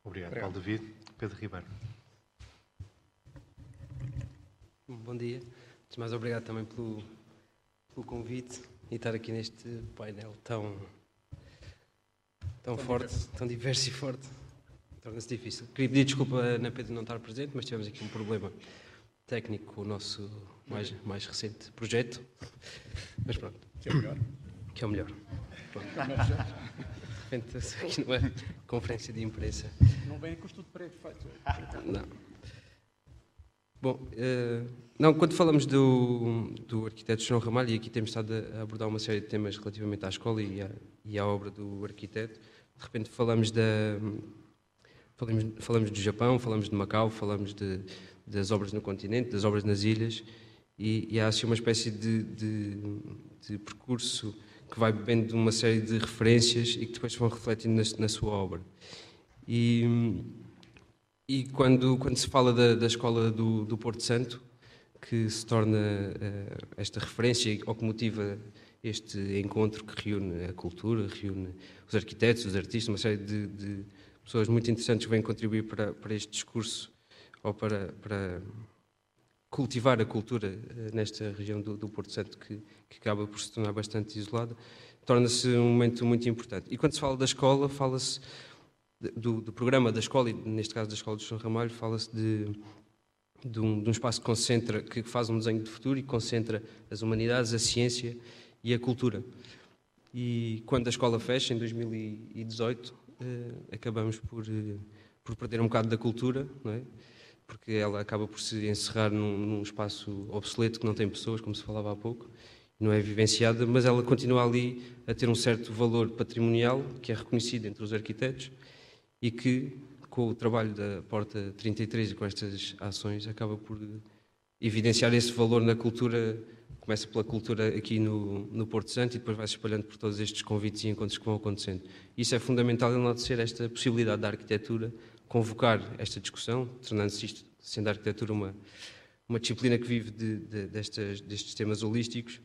Obrigado, Paulo David. Pedro Ribeiro. Bom dia. Antes de mais, obrigado também pelo, pelo convite e estar aqui neste painel tão tão, tão forte, diverso. tão diverso e forte, torna-se difícil. Queria pedir desculpa na Pedro não estar presente, mas tivemos aqui um problema técnico com o nosso mais, mais recente projeto. Mas pronto. Que é o melhor. Que é o melhor. Pronto. De repente, aqui não é conferência de imprensa. Não vem com estudo pré-feito. Não. Bom, uh, não, quando falamos do, do arquiteto João Ramalho, e aqui temos estado a abordar uma série de temas relativamente à escola e à, e à obra do arquiteto, de repente falamos da. Falamos, falamos do Japão, falamos de Macau, falamos de, das obras no continente, das obras nas ilhas, e, e há assim uma espécie de, de, de percurso que vai bebendo de uma série de referências e que depois vão refletindo na, na sua obra. E, e quando, quando se fala da, da escola do, do Porto Santo, que se torna uh, esta referência ou que motiva este encontro que reúne a cultura, reúne os arquitetos, os artistas, uma série de, de pessoas muito interessantes que vêm contribuir para, para este discurso ou para, para cultivar a cultura uh, nesta região do, do Porto Santo que, que acaba por se tornar bastante isolada, torna-se um momento muito importante. E quando se fala da escola, fala-se do, do, programa da escola, e neste caso da Escola de São Ramalho, fala-se de, de, um, de, um, espaço que concentra, que faz um desenho de futuro e concentra as humanidades, a ciência e a cultura. E quando a escola fecha, em 2018, eh, acabamos por, eh, por perder um bocado da cultura, não é? porque ela acaba por se encerrar num, num espaço obsoleto que não tem pessoas, como se falava há pouco, não é vivenciada, mas ela continua ali a ter um certo valor patrimonial que é reconhecido entre os arquitetos e que, com o trabalho da Porta 33 e com estas ações, acaba por evidenciar esse valor na cultura. Começa pela cultura aqui no, no Porto Santo e depois vai se espalhando por todos estes convites e encontros que vão acontecendo. Isso é fundamental enaltecer esta possibilidade da arquitetura convocar esta discussão, tornando-se isto, sendo a arquitetura uma, uma disciplina que vive de, de, destes temas holísticos,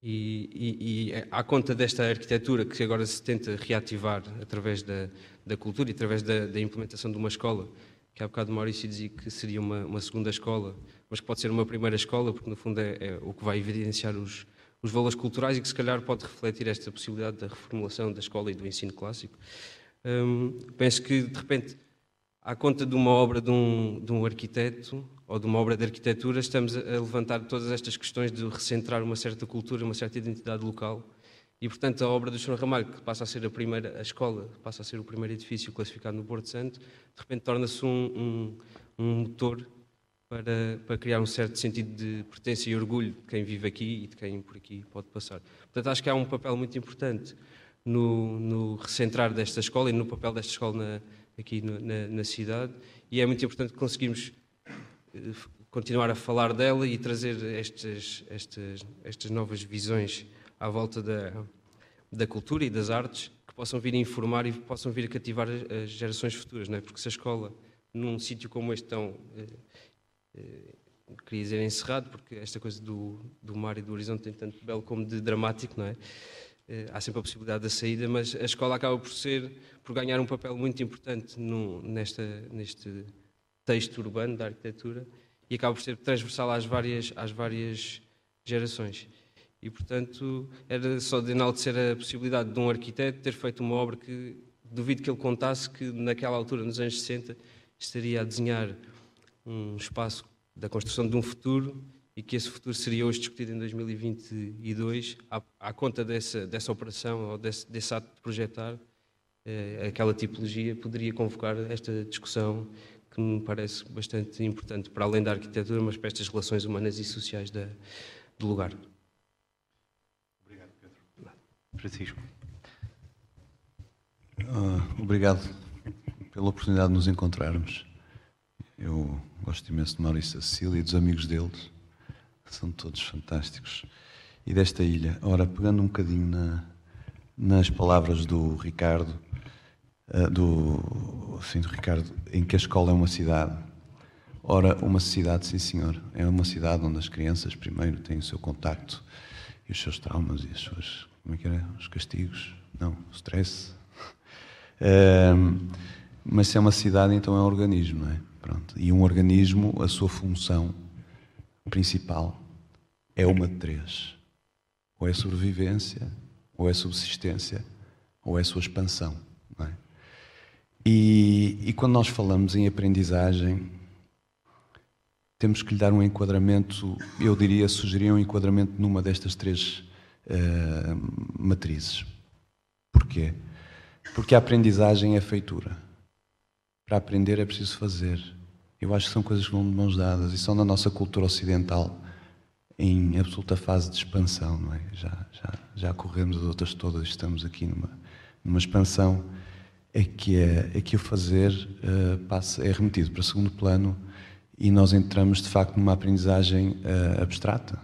e, e, e, à conta desta arquitetura que agora se tenta reativar através da, da cultura e através da, da, implementação de uma escola, que há bocado Maurício dizia que seria uma, uma, segunda escola, mas que pode ser uma primeira escola, porque no fundo é, é, o que vai evidenciar os, os valores culturais e que se calhar pode refletir esta possibilidade da reformulação da escola e do ensino clássico. Hum, penso que, de repente, à conta de uma obra de um, de um arquiteto ou de uma obra de arquitetura, estamos a levantar todas estas questões de recentrar uma certa cultura, uma certa identidade local. E, portanto, a obra do Sr. Ramalho, que passa a ser a primeira, a escola, passa a ser o primeiro edifício classificado no Porto Santo, de repente torna-se um, um, um, motor para, para criar um certo sentido de pertença e orgulho de quem vive aqui e de quem por aqui pode passar. Portanto, acho que há um papel muito importante no, no recentrar desta escola e no papel desta escola na, aqui no, na, na cidade, e é muito importante conseguirmos continuar a falar dela e trazer estas, estas, estas novas visões à volta da, da cultura e das artes que possam vir a informar e possam vir a cativar as gerações futuras, não é? Porque se a escola, num sítio como este tão, eh, eh, queria dizer encerrado, porque esta coisa do, do mar e do horizonte tem tanto belo como de dramático, não é? Eh, há sempre a possibilidade da saída, mas a escola acaba por ser, por ganhar um papel muito importante no, nesta, neste texto urbano da arquitetura e acaba por ser transversal às várias, às várias gerações. E, portanto, era só de enaltecer a possibilidade de um arquiteto ter feito uma obra que duvido que ele contasse que, naquela altura, nos anos 60, estaria a desenhar um espaço da construção de um futuro e que esse futuro seria hoje discutido em 2022, à, à conta dessa, dessa operação ou desse, desse ato de projetar, eh, aquela tipologia poderia convocar esta discussão que me parece bastante importante, para além da arquitetura, mas para estas relações humanas e sociais da, do lugar. Francisco. Uh, obrigado pela oportunidade de nos encontrarmos. Eu gosto imenso de Maurício Cecília e dos amigos deles, são todos fantásticos. E desta ilha. Ora, pegando um bocadinho na, nas palavras do Ricardo, uh, do, assim, do Ricardo, em que a escola é uma cidade. Ora, uma cidade, sim senhor, é uma cidade onde as crianças primeiro têm o seu contacto e os seus traumas e as suas, como é que era, os castigos, não, stress. Uh, mas se é uma cidade, então é um organismo, não é? Pronto. E um organismo, a sua função principal é uma de três: ou é sobrevivência, ou é subsistência, ou é sua expansão. E, e quando nós falamos em aprendizagem, temos que lhe dar um enquadramento, eu diria, sugerir um enquadramento numa destas três uh, matrizes. Porquê? Porque a aprendizagem é feitura. Para aprender é preciso fazer. Eu acho que são coisas que vão de mãos dadas e são na nossa cultura ocidental em absoluta fase de expansão, não é? Já, já, já corremos as outras todas, estamos aqui numa, numa expansão é que, é, é que o fazer uh, passa, é remetido para segundo plano e nós entramos de facto numa aprendizagem uh, abstrata,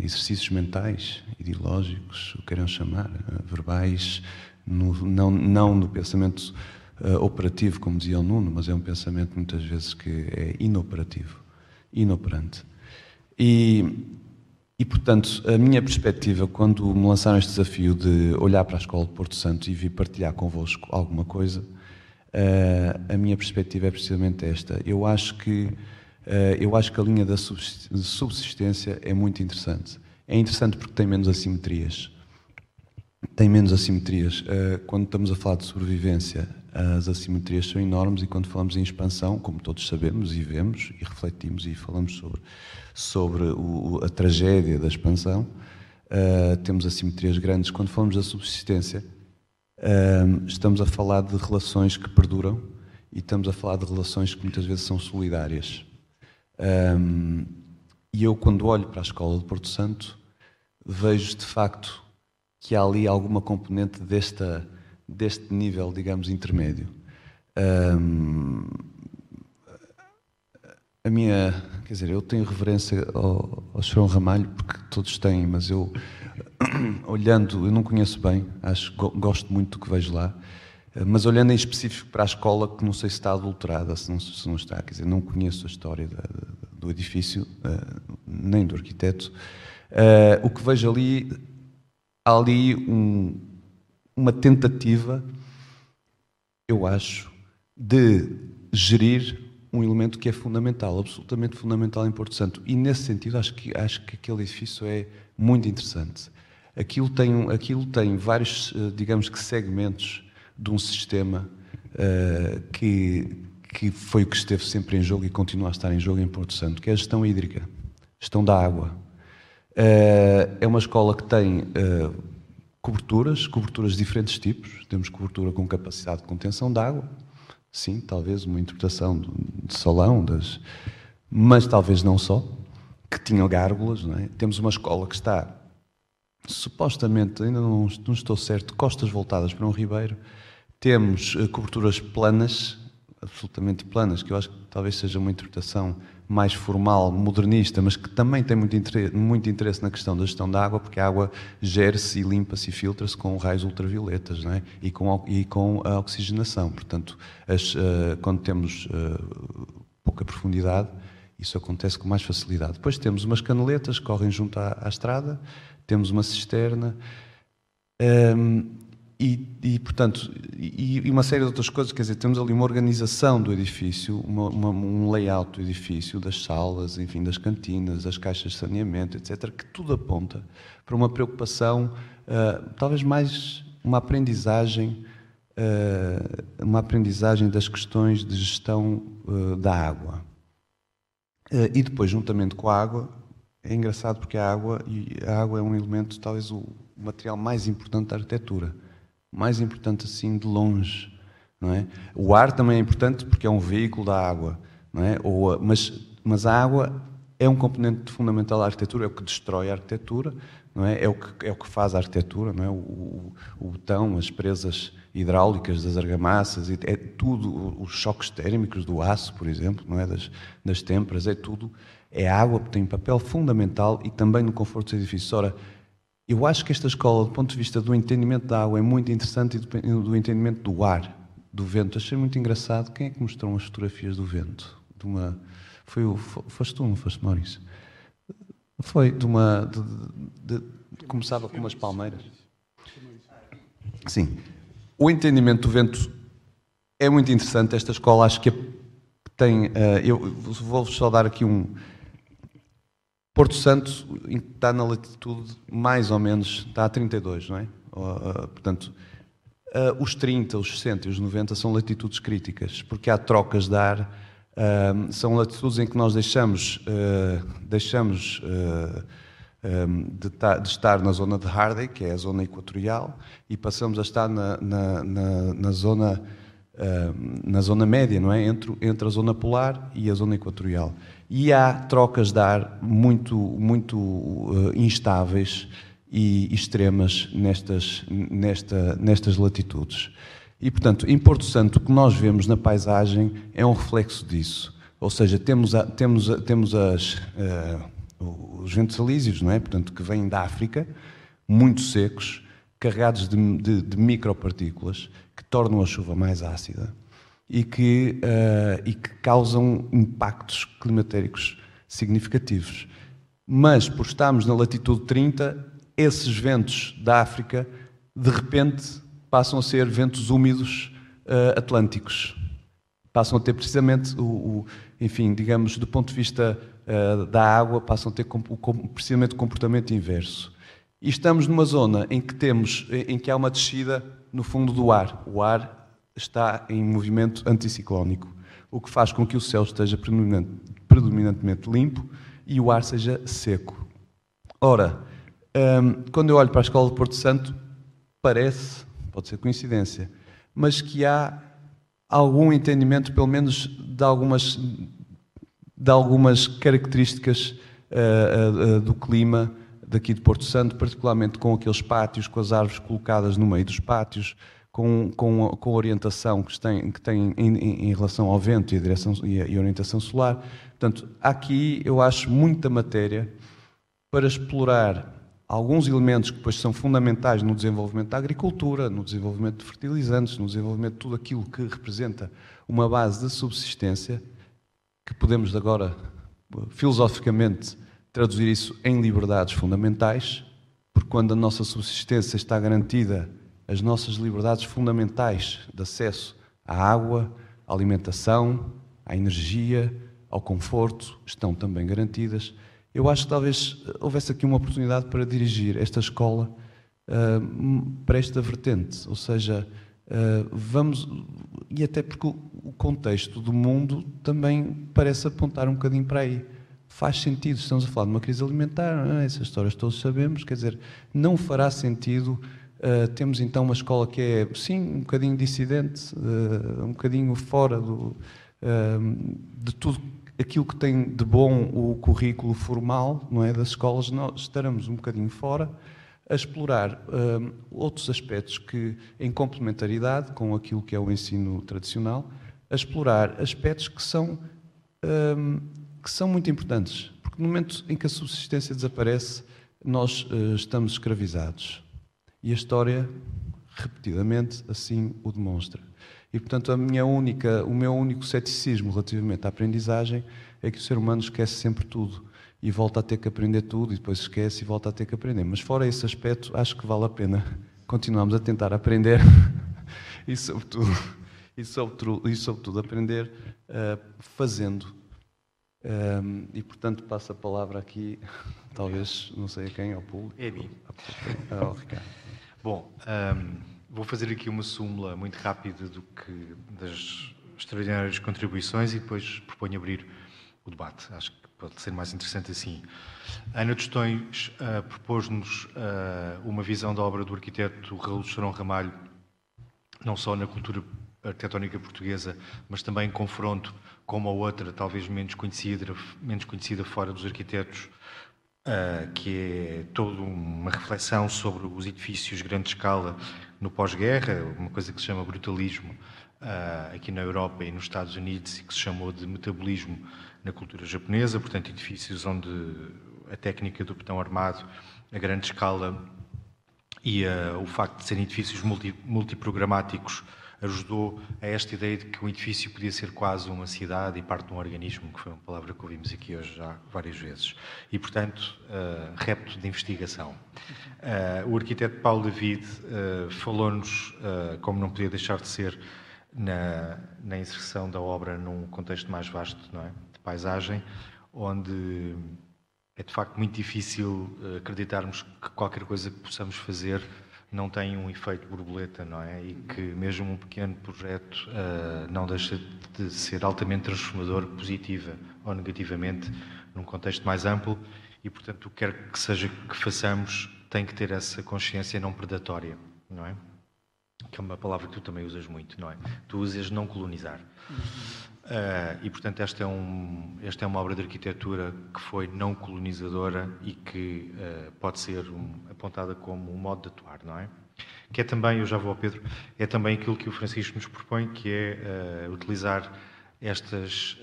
exercícios mentais, ideológicos, o que queiram chamar, verbais, no, não, não no pensamento uh, operativo, como dizia o Nuno, mas é um pensamento muitas vezes que é inoperativo, inoperante. E, e, portanto, a minha perspectiva, quando me lançaram este desafio de olhar para a Escola de Porto Santo e vir partilhar convosco alguma coisa, uh, a minha perspectiva é precisamente esta. Eu acho que, eu acho que a linha da subsistência é muito interessante. É interessante porque tem menos assimetrias. Tem menos assimetrias. Uh, quando estamos a falar de sobrevivência, as assimetrias são enormes e quando falamos em expansão, como todos sabemos e vemos e refletimos e falamos sobre sobre o, a tragédia da expansão, uh, temos assimetrias grandes. Quando falamos da subsistência, estamos a falar de relações que perduram e estamos a falar de relações que muitas vezes são solidárias. Um, e eu, quando olho para a escola de Porto Santo, vejo de facto que há ali alguma componente desta, deste nível, digamos, intermédio. Um, a minha, quer dizer, eu tenho reverência ao, ao Ramalho, porque todos têm, mas eu, olhando, eu não conheço bem, acho, gosto muito do que vejo lá, mas olhando em específico para a escola, que não sei se está adulterada, se não, se não está, quer dizer, não conheço a história da, do edifício, eh, nem do arquiteto, eh, o que vejo ali, há ali um, uma tentativa, eu acho, de gerir um elemento que é fundamental, absolutamente fundamental em Porto Santo. E nesse sentido, acho que, acho que aquele edifício é muito interessante. Aquilo tem, aquilo tem vários, eh, digamos que, segmentos de um sistema uh, que, que foi o que esteve sempre em jogo e continua a estar em jogo em Porto Santo, que é a gestão hídrica, gestão da água. Uh, é uma escola que tem uh, coberturas, coberturas de diferentes tipos. Temos cobertura com capacidade de contenção de água, sim, talvez uma interpretação de salão, das, mas talvez não só, que tinha gárgulas. É? Temos uma escola que está, supostamente, ainda não, não, estou certo, costas voltadas para um ribeiro. Temos uh, coberturas planas, absolutamente planas, que eu acho que talvez seja uma interpretação mais formal, modernista, mas que também tem muito interesse, muito interesse na questão da gestão da água, porque a água gera-se e limpa-se e filtra-se com raios ultravioletas é? e, com, e com a oxigenação. Portanto, as, uh, quando temos uh, pouca profundidade, isso acontece com mais facilidade. Depois temos umas canaletas que correm junto à, à estrada, temos uma cisterna. Um, ehm, e, e, portanto, e, e, uma série de outras coisas, quer dizer, temos ali uma organização do edifício, uma, uma, um layout do edifício, das salas, enfim, das cantinas, das caixas de saneamento, etc., que tudo aponta para uma preocupação, uh, talvez mais uma aprendizagem, uh, uma aprendizagem das questões de gestão uh, da água. e depois, juntamente com a água, é engraçado porque a água, a água é um elemento, talvez o material mais importante da arquitetura mais importante assim de longe. Não é? O ar também é importante porque é um veículo da água, não é? Ou, mas, mas a água é um componente fundamental da arquitetura, é o que destrói a arquitetura, não é? É o que, é o que faz a arquitetura, não é? O, o, o botão, as presas hidráulicas das argamassas, é tudo, os choques térmicos do aço, por exemplo, não é? Das, das têmperas, é tudo. É a água que tem um papel fundamental e também no conforto dos edifícios. Ora, eu acho que esta escola, do ponto de vista do entendimento da água, é muito interessante e do entendimento do ar, do vento. Achei muito engraçado. Quem é que mostrou as fotografias do vento? De uma, foi o, foste tu, não foste, Maurício? Foi de uma. De, de, de, começava com umas palmeiras. Sim. O entendimento do vento é muito interessante. Esta escola acho que tem. Uh, eu vou só dar aqui um Porto Santo está na latitude mais ou menos, está a 32, não é? Uh, portanto, uh, os 30, os 60 e os 90 são latitudes críticas, porque há trocas de ar, uh, são latitudes em que nós deixamos, deixamos de, de, estar na zona de Hardy, que é a zona equatorial, e passamos a estar na, na, na, na zona na zona média, não é? Entre, entre a zona polar e a zona equatorial. E há trocas de ar muito, muito uh, instáveis e extremas nestas, nesta, nestas latitudes. E, portanto, em Porto Santo, o que nós vemos na paisagem é um reflexo disso. Ou seja, temos, a, temos, a, temos as, uh, os ventos alísios, não é? Portanto, que vêm da África, muito secos, carregados de, de, de micropartículas, que tornam a chuva mais ácida e que, uh, e que causam impactos climatéricos significativos. Mas, por estarmos na latitude 30, esses ventos da África, de repente, passam a ser ventos úmidos uh, atlânticos. Passam a ter precisamente o, o, enfim, digamos, do ponto de vista uh, da água, passam a ter o, precisamente o comportamento inverso. E estamos numa zona em que temos, em que há uma descida no fundo do ar. O ar está em movimento anticiclónico, o que faz com que o céu esteja predominantemente limpo e o ar seja seco. Ora, um, quando eu olho para a escola de Porto Santo, parece, pode ser coincidência, mas que há algum entendimento, pelo menos, de algumas, de algumas características uh, uh, uh, do clima daqui de Porto Santo, particularmente com aqueles pátios, com as árvores colocadas no meio dos pátios, com, com, com a orientação que tem, que tem em, em, relação ao vento e a, direção, e a, e a orientação solar. Portanto, aqui eu acho muita matéria para explorar alguns elementos que depois são fundamentais no desenvolvimento da agricultura, no desenvolvimento de fertilizantes, no desenvolvimento de tudo aquilo que representa uma base de subsistência, que podemos agora, filosoficamente, traduzir isso em liberdades fundamentais, porque quando a nossa subsistência está garantida, as nossas liberdades fundamentais de acesso à água, à alimentação, à energia, ao conforto estão também garantidas. Eu acho que talvez houvesse aqui uma oportunidade para dirigir esta escola uh, para esta vertente, ou seja, uh, vamos e até porque o contexto do mundo também parece apontar um bocadinho para aí. Faz sentido, estamos a falar de uma crise alimentar, é? essas histórias todos sabemos, quer dizer, não fará sentido Uh, temos então uma escola que é, sim, um bocadinho dissidente, uh, um bocadinho fora do, uh, de tudo aquilo que tem de bom o currículo formal não é, das escolas, nós estaremos um bocadinho fora a explorar outros aspectos que, em complementaridade com aquilo que é o ensino tradicional, a explorar aspectos que são, que são muito importantes, porque no momento em que a subsistência desaparece, nós estamos escravizados. E a história, repetidamente, assim o demonstra. E, portanto, a minha única, o meu único ceticismo relativamente à aprendizagem é que o ser humano esquece sempre tudo e volta a ter que aprender tudo e depois esquece e volta a ter que aprender. Mas fora esse aspecto, acho que vale a pena continuarmos a tentar aprender e, sobretudo, e, sobretudo, e sobretudo aprender uh, fazendo. Um, e, portanto, passo a palavra aqui, talvez, não sei a quem, ao público. É a mim. Ao Ricardo. Bom, um, vou fazer aqui uma súmula muito rápida do que, das extraordinárias contribuições e depois proponho abrir o debate. Acho que pode ser mais interessante assim. A Ana Tostões uh, propôs-nos uh, uma visão da obra do arquiteto Raul Chorão Ramalho, não só na cultura arquitetónica portuguesa, mas também em confronto com uma outra, talvez menos conhecida, menos conhecida fora dos arquitetos uh, que é toda uma reflexão sobre os edifícios de grande escala no pós-guerra, uma coisa que se chama brutalismo uh, aqui na Europa e nos Estados Unidos e que se chamou de metabolismo na cultura japonesa, portanto, edifícios onde a técnica do betão armado a grande escala e uh, o facto de serem edifícios multi, multiprogramáticos ajudou a esta ideia de que um edifício podia ser quase uma cidade e parte de um organismo, que foi uma palavra que ouvimos aqui hoje já várias vezes. E, portanto, uh, repto de investigação. Uh, o arquiteto Paulo David uh, falou-nos, como não podia deixar de ser, na, na inserção da obra num contexto mais vasto, não é? de paisagem, onde é de facto muito difícil acreditarmos que qualquer coisa que possamos fazer não tem um efeito borboleta, não é? E que mesmo um pequeno projeto uh, não deixa de ser altamente transformador, positiva ou negativamente, num contexto mais amplo. E, portanto, o que quer que seja que façamos, tem que ter essa consciência não predatória, não é? Que é uma palavra que tu também usas muito, não é? Tu usas não colonizar. Uh, e, portanto, esta é, um, esta é uma obra de arquitetura que foi não colonizadora e que uh, pode ser um, apontada como um modo de atuar, não é? Que é também, eu já vou ao Pedro, é também aquilo que o Francisco nos propõe, que é uh, utilizar estas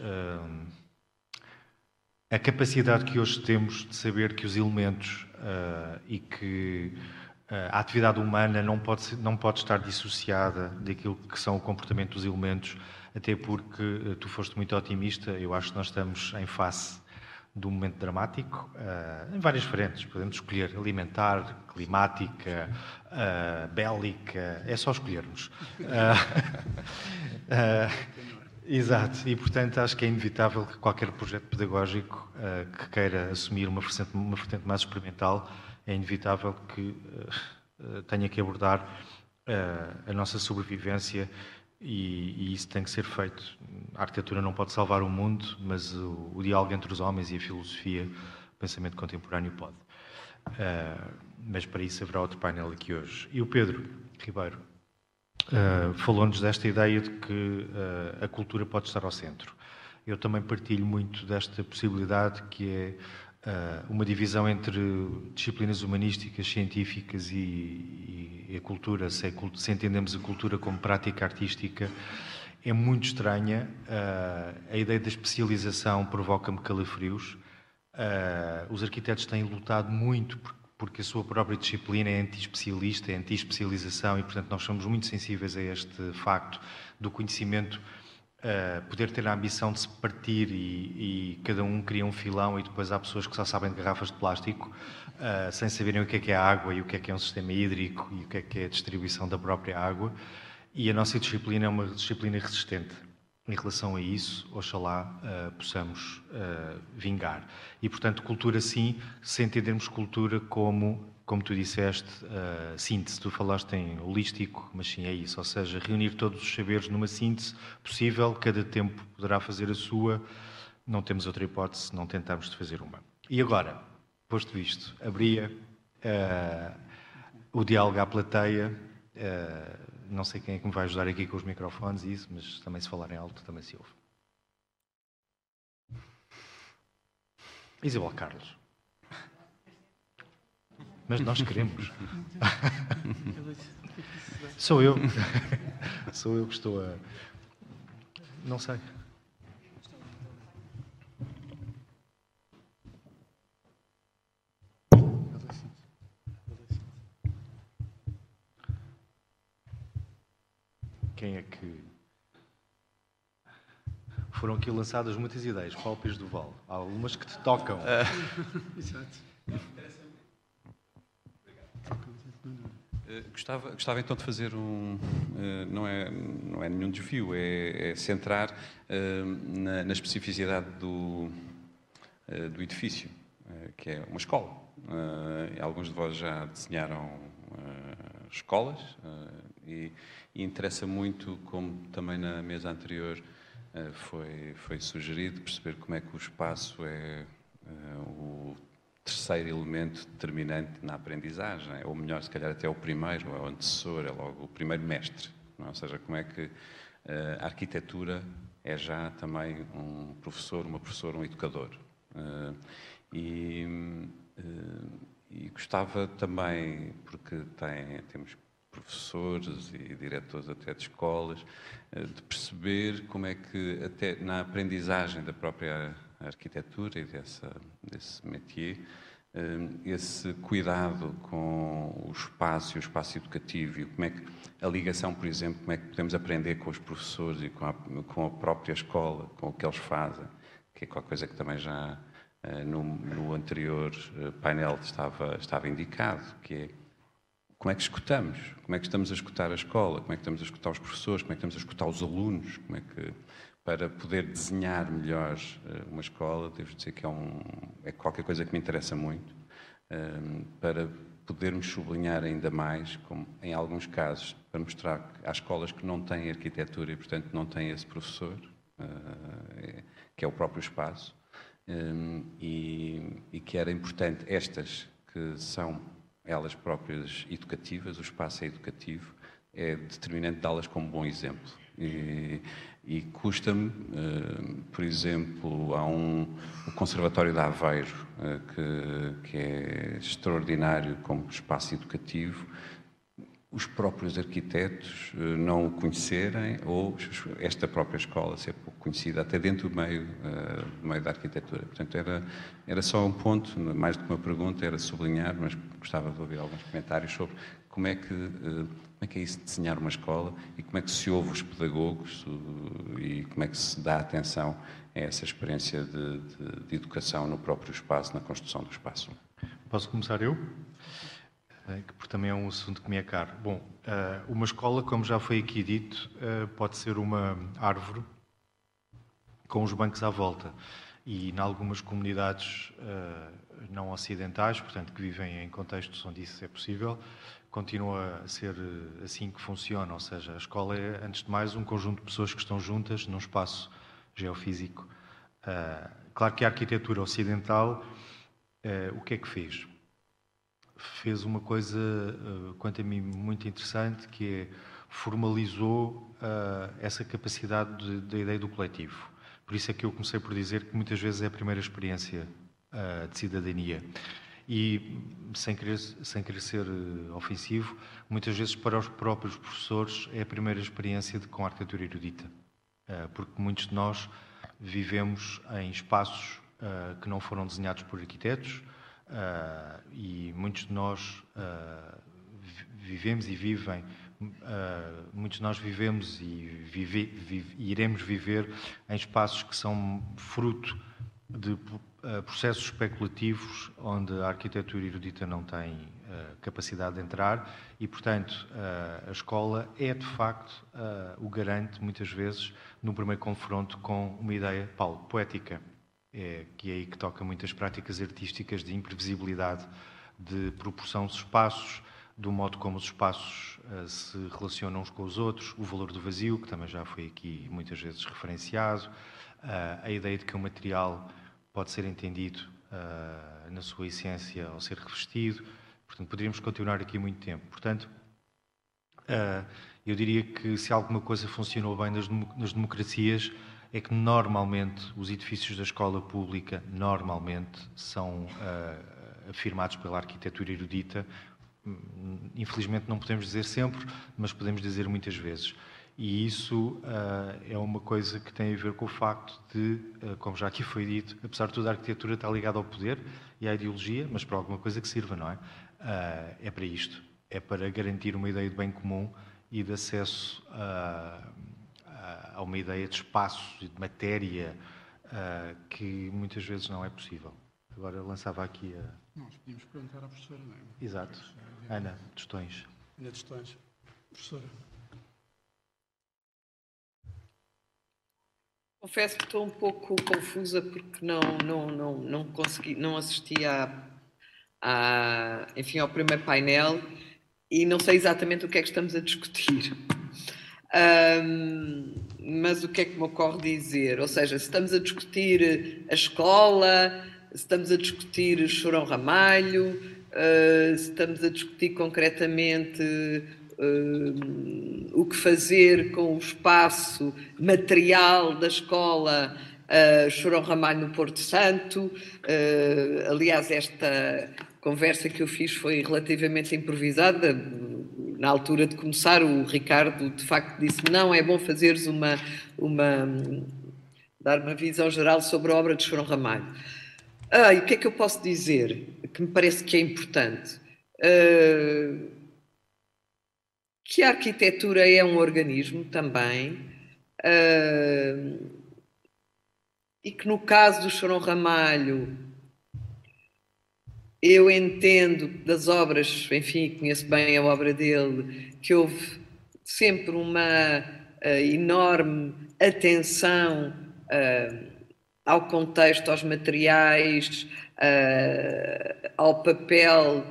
a capacidade que hoje temos de saber que os elementos e que a atividade humana não pode, não pode estar dissociada daquilo que são o comportamento dos elementos, até porque uh, tu foste muito otimista, eu acho que nós estamos em face de um momento dramático, em várias frentes, podemos escolher alimentar, climática, bélica, é só escolhermos. Exato, e portanto acho que é inevitável que qualquer projeto pedagógico uh, que queira assumir uma vertente, uma vertente mais experimental, é inevitável que uh, tenha que abordar uh, a nossa sobrevivência e, e, isso tem que ser feito. A arquitetura não pode salvar o mundo, mas o, o diálogo entre os homens e a filosofia, o pensamento contemporâneo pode. mas para isso haverá outro painel aqui hoje. E o Pedro Ribeiro uh, falou-nos desta ideia de que uh, a cultura pode estar ao centro. Eu também partilho muito desta possibilidade que é uh, uma divisão entre disciplinas humanísticas, científicas e, e, a cultura, se, se, entendemos a cultura como prática artística, é muito estranha. a ideia da especialização provoca-me calafrios. os arquitetos têm lutado muito por porque a sua própria disciplina é anti-especialista, é anti-especialização e, portanto, nós somos muito sensíveis a este facto do conhecimento uh, poder ter a ambição de se partir e, e, cada um cria um filão e depois há pessoas que só sabem de garrafas de plástico uh, sem saberem o que é que é água e o que é que é um sistema hídrico e o que é que é a distribuição da própria água. E a nossa disciplina é uma disciplina resistente em relação a isso, oxalá uh, possamos vingar. E, portanto, cultura sim, se entendermos cultura como, como tu disseste, uh, síntese. Tu falaste em holístico, mas sim é isso. Ou seja, reunir todos os saberes numa síntese possível, cada tempo poderá fazer a sua, não temos outra hipótese, não tentamos de fazer uma. E agora, posto isto, abria o diálogo à plateia, não sei quem é que me vai ajudar aqui com os microfones e isso, mas também se falarem alto também se ouve. Isabel Carlos. Mas nós queremos. Sou eu. Sou eu que estou a. Não sei. quem é que. Foram aqui lançadas muitas ideias, Palpes do Val. Há algumas que te tocam. Exato. Uh, gostava, gostava então de fazer um. Uh, não, é, não é nenhum desvio, é, é centrar uh, na, na, especificidade do, do edifício, que é uma escola. alguns de vós já desenharam escolas e, e interessa muito, como também na mesa anterior foi, foi sugerido, perceber como é que o espaço é o terceiro elemento determinante na aprendizagem, ou melhor, se calhar até o primeiro, é o antecessor, é logo o primeiro mestre. Não? É? Ou seja, como é que uh, a arquitetura é já também um professor, uma professora, um educador. e, e gostava também, porque tem, temos professores e diretores até de escolas, eh, de perceber como é que, até na aprendizagem da própria arquitetura e dessa, desse métier, eh, esse cuidado com o espaço e o espaço educativo e como é que a ligação, por exemplo, como é que podemos aprender com os professores e com a, com a própria escola, com o que eles fazem, que é qualquer coisa que também já eh, no, no anterior painel estava, estava indicado, que é como é que escutamos? Como é que estamos a escutar a escola? Como é que estamos a escutar os professores? Como é que estamos a escutar os alunos? Como é que para poder desenhar melhor eh, uma escola, devo dizer que é, um, é qualquer coisa que me interessa muito, ehm, para podermos sublinhar ainda mais, como em alguns casos, para mostrar há escolas que não têm arquitetura e, portanto, não têm esse professor, uh, que é o próprio espaço, ehm, e, e que era importante estas que são elas próprias educativas, o espaço é educativo, é determinante dá-las como bom exemplo. E, e custa-me, uh, por exemplo, há um o Conservatório de Aveiro, uh, que, que, é extraordinário como espaço educativo, os próprios arquitetos eh, não o conhecerem ou esta própria escola ser pouco conhecida até dentro do meio, uh, do meio da arquitetura. Portanto, era, era só um ponto, mais do que uma pergunta, era sublinhar, mas gostava de ouvir alguns comentários sobre como é que, uh, como é, que é isso de desenhar uma escola e como é que se ouve os pedagogos e como é que se dá atenção a essa experiência de, de, de educação no próprio espaço, na construção do espaço. Posso começar eu? Porque também é um assunto que me é caro. Bom, uma escola, como já foi aqui dito, pode ser uma árvore com os bancos à volta. E em algumas comunidades não ocidentais, portanto, que vivem em contextos onde isso é possível, continua a ser assim que funciona. Ou seja, a escola é, antes de mais, um conjunto de pessoas que estão juntas num espaço geofísico. Claro que a arquitetura ocidental, o que é que fez? Fez uma coisa, uh, quanto a mim, muito interessante, que é formalizou uh, essa capacidade da ideia do coletivo. Por isso é que eu comecei por dizer que muitas vezes é a primeira experiência uh, de cidadania. E, sem querer, sem querer ser ofensivo, muitas vezes para os próprios professores é a primeira experiência de, com arquitetura erudita. porque muitos de nós vivemos em espaços que não foram desenhados por arquitetos, Uh, e muitos de nós uh, vivemos e vivem, uh, muitos de nós vivemos e vive, vive, iremos viver em espaços que são fruto de processos especulativos onde a arquitetura erudita não tem capacidade de entrar e, portanto, a escola é de facto o garante, muitas vezes, no primeiro confronto com uma ideia, Paulo, poética é, que é aí que toca muitas práticas artísticas de imprevisibilidade, de proporção dos espaços, do modo como os espaços uh, se relacionam uns com os outros, o valor do vazio, que também já foi aqui muitas vezes referenciado, uh, a ideia de que o material pode ser entendido uh, na sua essência ao ser revestido. Portanto, poderíamos continuar aqui muito tempo. Portanto, eu diria que se alguma coisa funcionou bem nas, nas democracias, é que normalmente os edifícios da escola pública normalmente são uh, afirmados pela arquitetura erudita. Infelizmente não podemos dizer sempre, mas podemos dizer muitas vezes. E isso uh, é uma coisa que tem a ver com o facto de, uh, como já aqui foi dito, apesar de tudo a arquitetura está ligada ao poder e à ideologia, mas para alguma coisa que sirva, não é? é para isto. É para garantir uma ideia de bem comum e de acesso a a uma ideia de espaço e de matéria uh, que muitas vezes não é possível. Agora lançava aqui a. Nós podíamos perguntar à professora, não é? Exato. Ana Tostões. Ana Tostões. Professora. Confesso que estou um pouco confusa porque não, não, não, não consegui, não assisti a, a, enfim, ao primeiro painel e não sei exatamente o que é que estamos a discutir. Um, mas o que é que me ocorre dizer? Ou seja, se estamos a discutir a escola, se estamos a discutir Chorão Ramalho, uh, se estamos a discutir concretamente uh, o que fazer com o espaço material da escola uh, Chorão Ramalho no Porto Santo. Uh, aliás, esta conversa que eu fiz foi relativamente improvisada na altura de começar, o Ricardo de facto disse: não, é bom fazeres uma, uma dar uma visão geral sobre a obra de Chorão Ramalho. Ah, e o que é que eu posso dizer que me parece que é importante? Uh, que a arquitetura é um organismo também, uh, e que no caso do Chorão Ramalho eu entendo das obras, enfim, conheço bem a obra dele, que houve sempre uma uh, enorme atenção uh, ao contexto, aos materiais, uh, ao papel,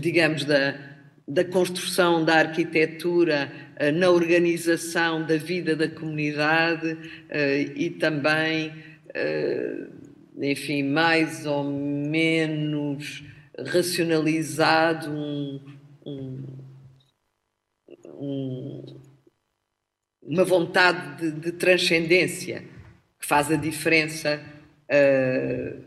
digamos, da, da construção da arquitetura na organização da vida da comunidade e também enfim, mais ou menos racionalizado um, um, um, uma vontade de, de, transcendência que faz a diferença uh,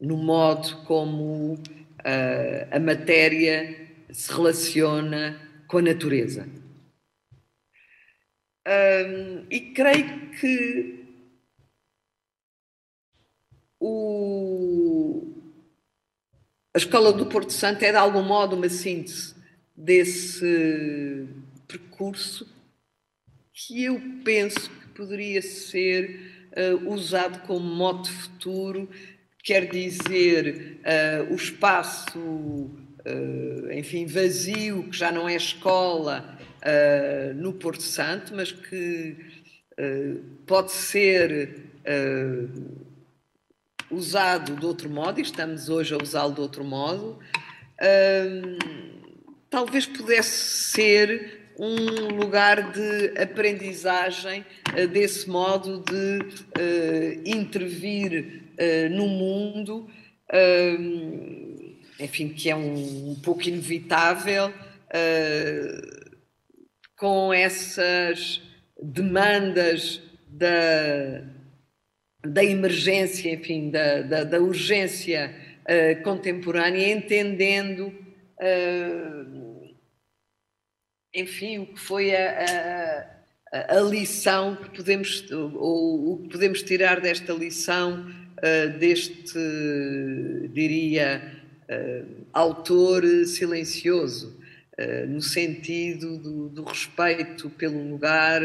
no modo como uh, a matéria se relaciona com a natureza. Um, e creio que o, a Escola do Porto Santo é de algum modo uma síntese desse percurso que eu penso que poderia ser uh, usado como mote futuro, quer dizer, uh, o espaço, uh, enfim, vazio, que já não é escola no Porto Santo, mas que pode ser usado de outro modo, e estamos hoje a usá-lo de outro modo, talvez pudesse ser um lugar de aprendizagem uh, desse modo de uh, intervir uh, no mundo, enfim, que é um, um pouco inevitável, com essas demandas da, da emergência, enfim, da, da, da urgência contemporânea, entendendo enfim, o que foi a, a, a, lição que podemos, ou o que podemos tirar desta lição, uh, deste, diria, uh, autor silencioso, uh, no sentido do, do, respeito pelo lugar,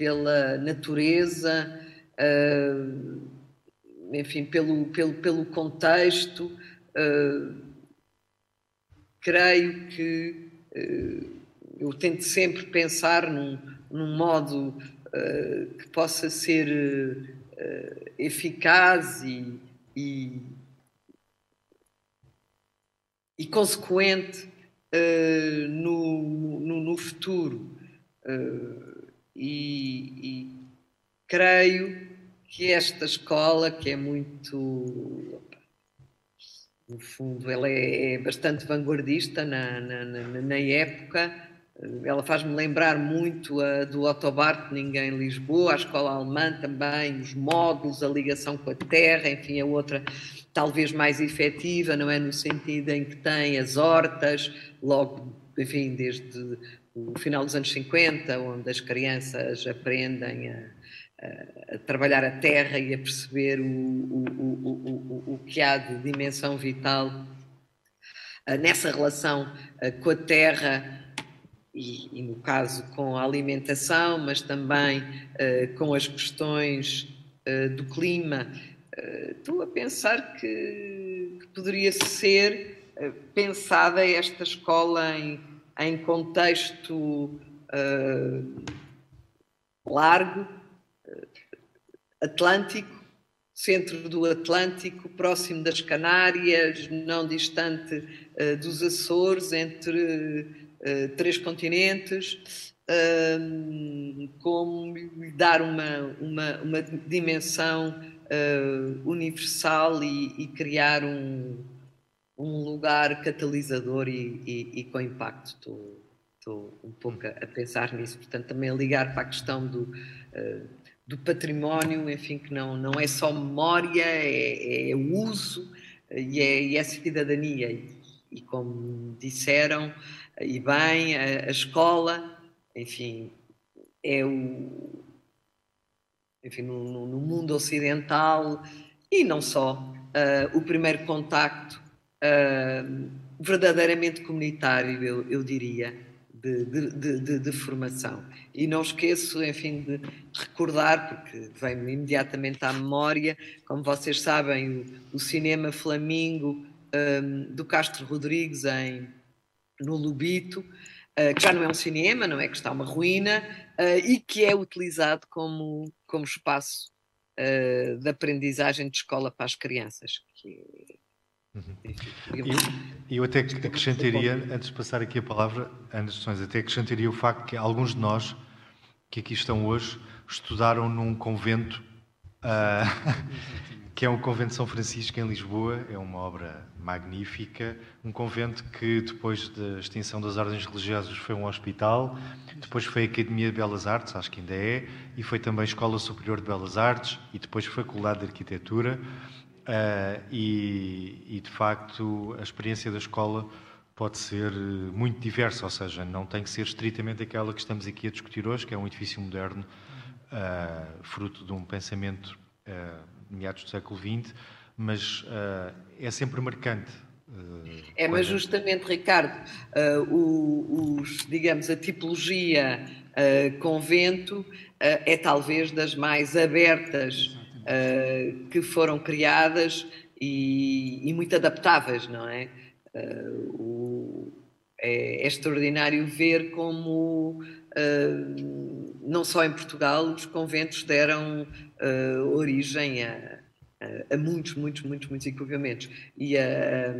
pela natureza, enfim, pelo, pelo, pelo contexto creio que uh, eu tento sempre pensar num, num modo uh, que possa ser uh, eficaz e, e, e consequente no, no, no, futuro. E, e creio que esta escola, que é muito no fundo, ela é, é bastante vanguardista na, na, na, na época. Ela faz-me lembrar muito a do Otto Bartning em Lisboa, a escola alemã também, os módulos, a ligação com a terra, enfim, a outra talvez mais efetiva, não é? No sentido em que tem as hortas, logo, enfim, desde o final dos anos 50, onde as crianças aprendem a a trabalhar a terra e a perceber o, o, o, o, que há de dimensão vital ah, nessa relação ah, com a terra e, e, no caso com a alimentação, mas também uh, com as questões do clima. Estou a pensar que, que poderia ser pensada esta escola em, em contexto largo, Atlântico, centro do Atlântico, próximo das Canárias, não distante uh, dos Açores, entre uh, três continentes, uh, como dar uma, uma, uma dimensão universal e, e, criar um, um lugar catalisador e, e, e com impacto. Estou, estou um pouco a, pensar nisso, portanto, também a ligar para a questão do do património, enfim, que não, não é só memória, é, é uso e é, e é cidadania. E, e, como disseram, e bem, a, a, escola, enfim, é o. Enfim, no, no mundo ocidental e não só, uh, o primeiro contacto uh, verdadeiramente comunitário, eu, eu diria de, de, de, de, formação. E não esqueço, enfim, de recordar, porque vem-me imediatamente à memória, como vocês sabem, o, o cinema Flamingo um, do Castro Rodrigues em, no Lubito, uh, que já não é um cinema, não é que está uma ruína, uh, e que é utilizado como, como espaço uh, de aprendizagem de escola para as crianças, que Uhum. E eu, até acrescentaria, antes de passar aqui a palavra, Ana Sessões, até acrescentaria o facto que alguns de nós que aqui estão hoje estudaram num convento uh, que é um convento de São Francisco em Lisboa, é uma obra magnífica, um convento que depois da extinção das ordens religiosas foi um hospital, depois foi a Academia de Belas Artes, acho que ainda é, e foi também Escola Superior de Belas Artes. E depois Faculdade de Arquitetura. Uh, e, e, de facto, a experiência da escola pode ser muito diversa, ou seja, não tem que ser estritamente aquela que estamos aqui a discutir hoje, que é um edifício moderno, uh, fruto de um pensamento uh, meados do século XX, mas uh, é sempre marcante. é, mas justamente, Ricardo, os, digamos, a tipologia convento é talvez das mais abertas uh, que foram criadas e, e, muito adaptáveis, não é? Uh, o, é, é, extraordinário ver como, uh, não só em Portugal, os conventos deram origem a, a, a, muitos, muitos, muitos, muitos equipamentos. E a,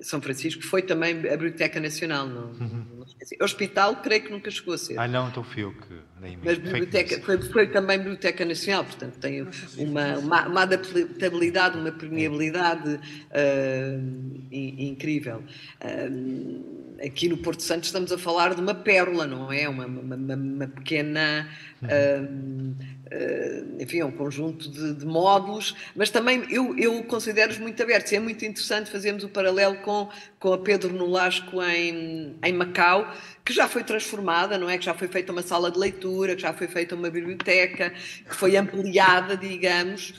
são Francisco foi também a Biblioteca Nacional. Não, uhum. não Hospital, creio que nunca chegou a ser. Ah, não, então fui eu que nem Mas biblioteca, foi, foi, também Biblioteca Nacional, portanto tem uma, uma, uma adaptabilidade, uma permeabilidade uh, incrível. Uh, aqui no Porto Santo estamos a falar de uma pérola, não é? Uma, uma, uma pequena. Uh, Uh, enfim, é um conjunto de, de módulos, mas também eu, eu considero-os muito abertos. É muito interessante fazermos o paralelo com, com a Pedro Nolasco em, em Macau, que já foi transformada, não é? Que já foi feita uma sala de leitura, que já foi feita uma biblioteca, que foi ampliada, digamos,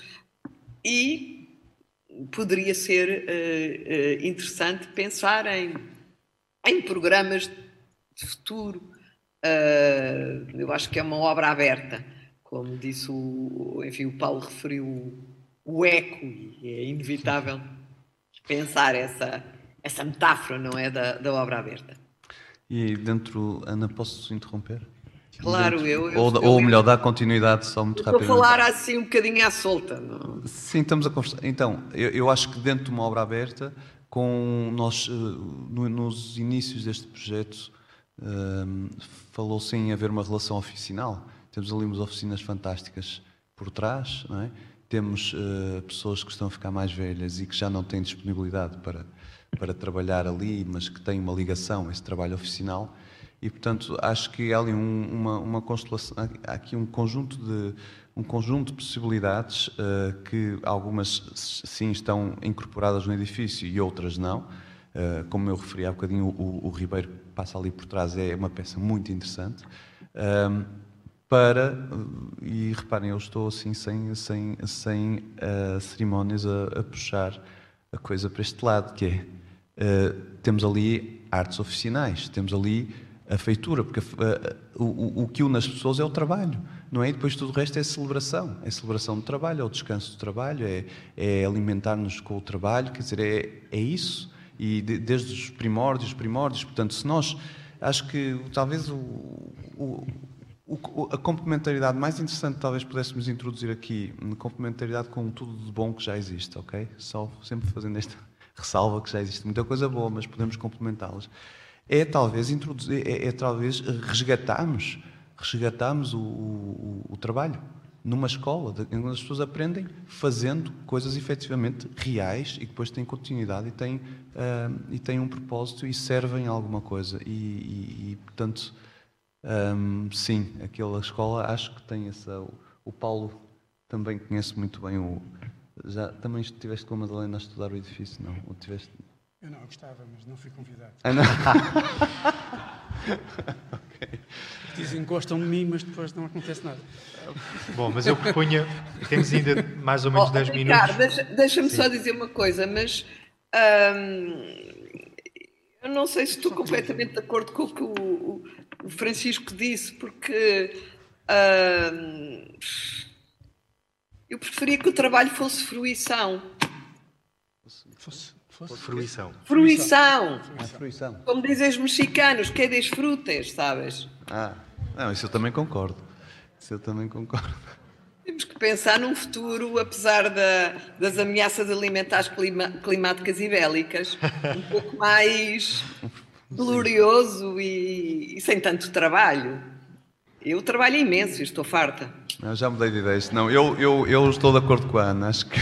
e poderia ser uh, uh, interessante pensar em, em programas de futuro. eu acho que é uma obra aberta como disse o, enfim, o Paulo referiu o eco, e é inevitável pensar essa, essa metáfora, não é, da, da obra aberta. E dentro, Ana, posso interromper? Claro, eu, eu, Ou, eu, ou melhor, dar continuidade só muito rápido. Vou falar assim um bocadinho à solta. Não? Sim, estamos a conversar. Então, eu, eu acho que dentro de uma obra aberta, com nós, eh, no, nos inícios deste projeto, um, eh, falou-se em haver uma relação oficinal temos ali umas oficinas fantásticas por trás, é? Temos uh, pessoas que estão a ficar mais velhas e que já não têm disponibilidade para, para trabalhar ali, mas que têm uma ligação a esse trabalho oficinal. E, portanto, acho que há ali um, uma, uma constelação, há aqui um conjunto de, um conjunto de possibilidades uh, que algumas sim estão incorporadas no edifício e outras não. Uh, como eu referi há bocadinho, o, o, Ribeiro passa ali por trás, é uma peça muito interessante. Uh, para, e reparem, eu estou assim sem, sem, sem uh, cerimónias a, a, puxar a coisa para este lado, que é, temos ali artes oficinais, temos ali a feitura, porque o, o que une as pessoas é o trabalho, não é? E depois tudo o resto é celebração, é celebração do trabalho, é o descanso do trabalho, é, é alimentar-nos com o trabalho, quer dizer, é, é isso, e de, desde os primórdios, primórdios, portanto, se nós, acho que talvez o, o a complementaridade mais interessante talvez pudéssemos introduzir aqui, complementaridade com tudo de bom que já existe, ok? Só sempre fazendo esta ressalva que já existe muita coisa boa, mas podemos complementá-las. É talvez introduzir, é, é talvez resgatarmos, resgatarmos o, o, o, trabalho numa escola, onde as pessoas aprendem fazendo coisas efetivamente reais e depois têm continuidade e têm, uh, e têm um propósito e servem a alguma coisa. E, e, e portanto, um, sim, aquela escola acho que tem essa. O, o Paulo também conhece muito bem o. Já também estiveste com a Madalena a estudar o edifício, não? Ou tiveste... Eu não, eu gostava, mas não fui convidado. Ah, não? okay. Dizem que gostam de mim, mas depois não acontece nada. Bom, mas eu propunha. Temos ainda mais ou menos oh, 10 Ricardo, minutos. Deixa-me só dizer uma coisa, mas. eu não sei se estou completamente de acordo com o que o, o Francisco disse, porque uh, eu preferia que o trabalho fosse fruição. Fosse, fosse fruição. Fruição. fruição. fruição. Como dizem os mexicanos, que é das frutas, sabes? Ah, não, isso eu também concordo. Isso eu também concordo. Temos que pensar num futuro, apesar da, das ameaças alimentares clima, climáticas e bélicas, um pouco mais glorioso e, e, sem tanto trabalho. Eu trabalho imenso e estou farta. Não, já mudei de ideias. Não, eu, eu, eu estou de acordo com a Ana. Acho que.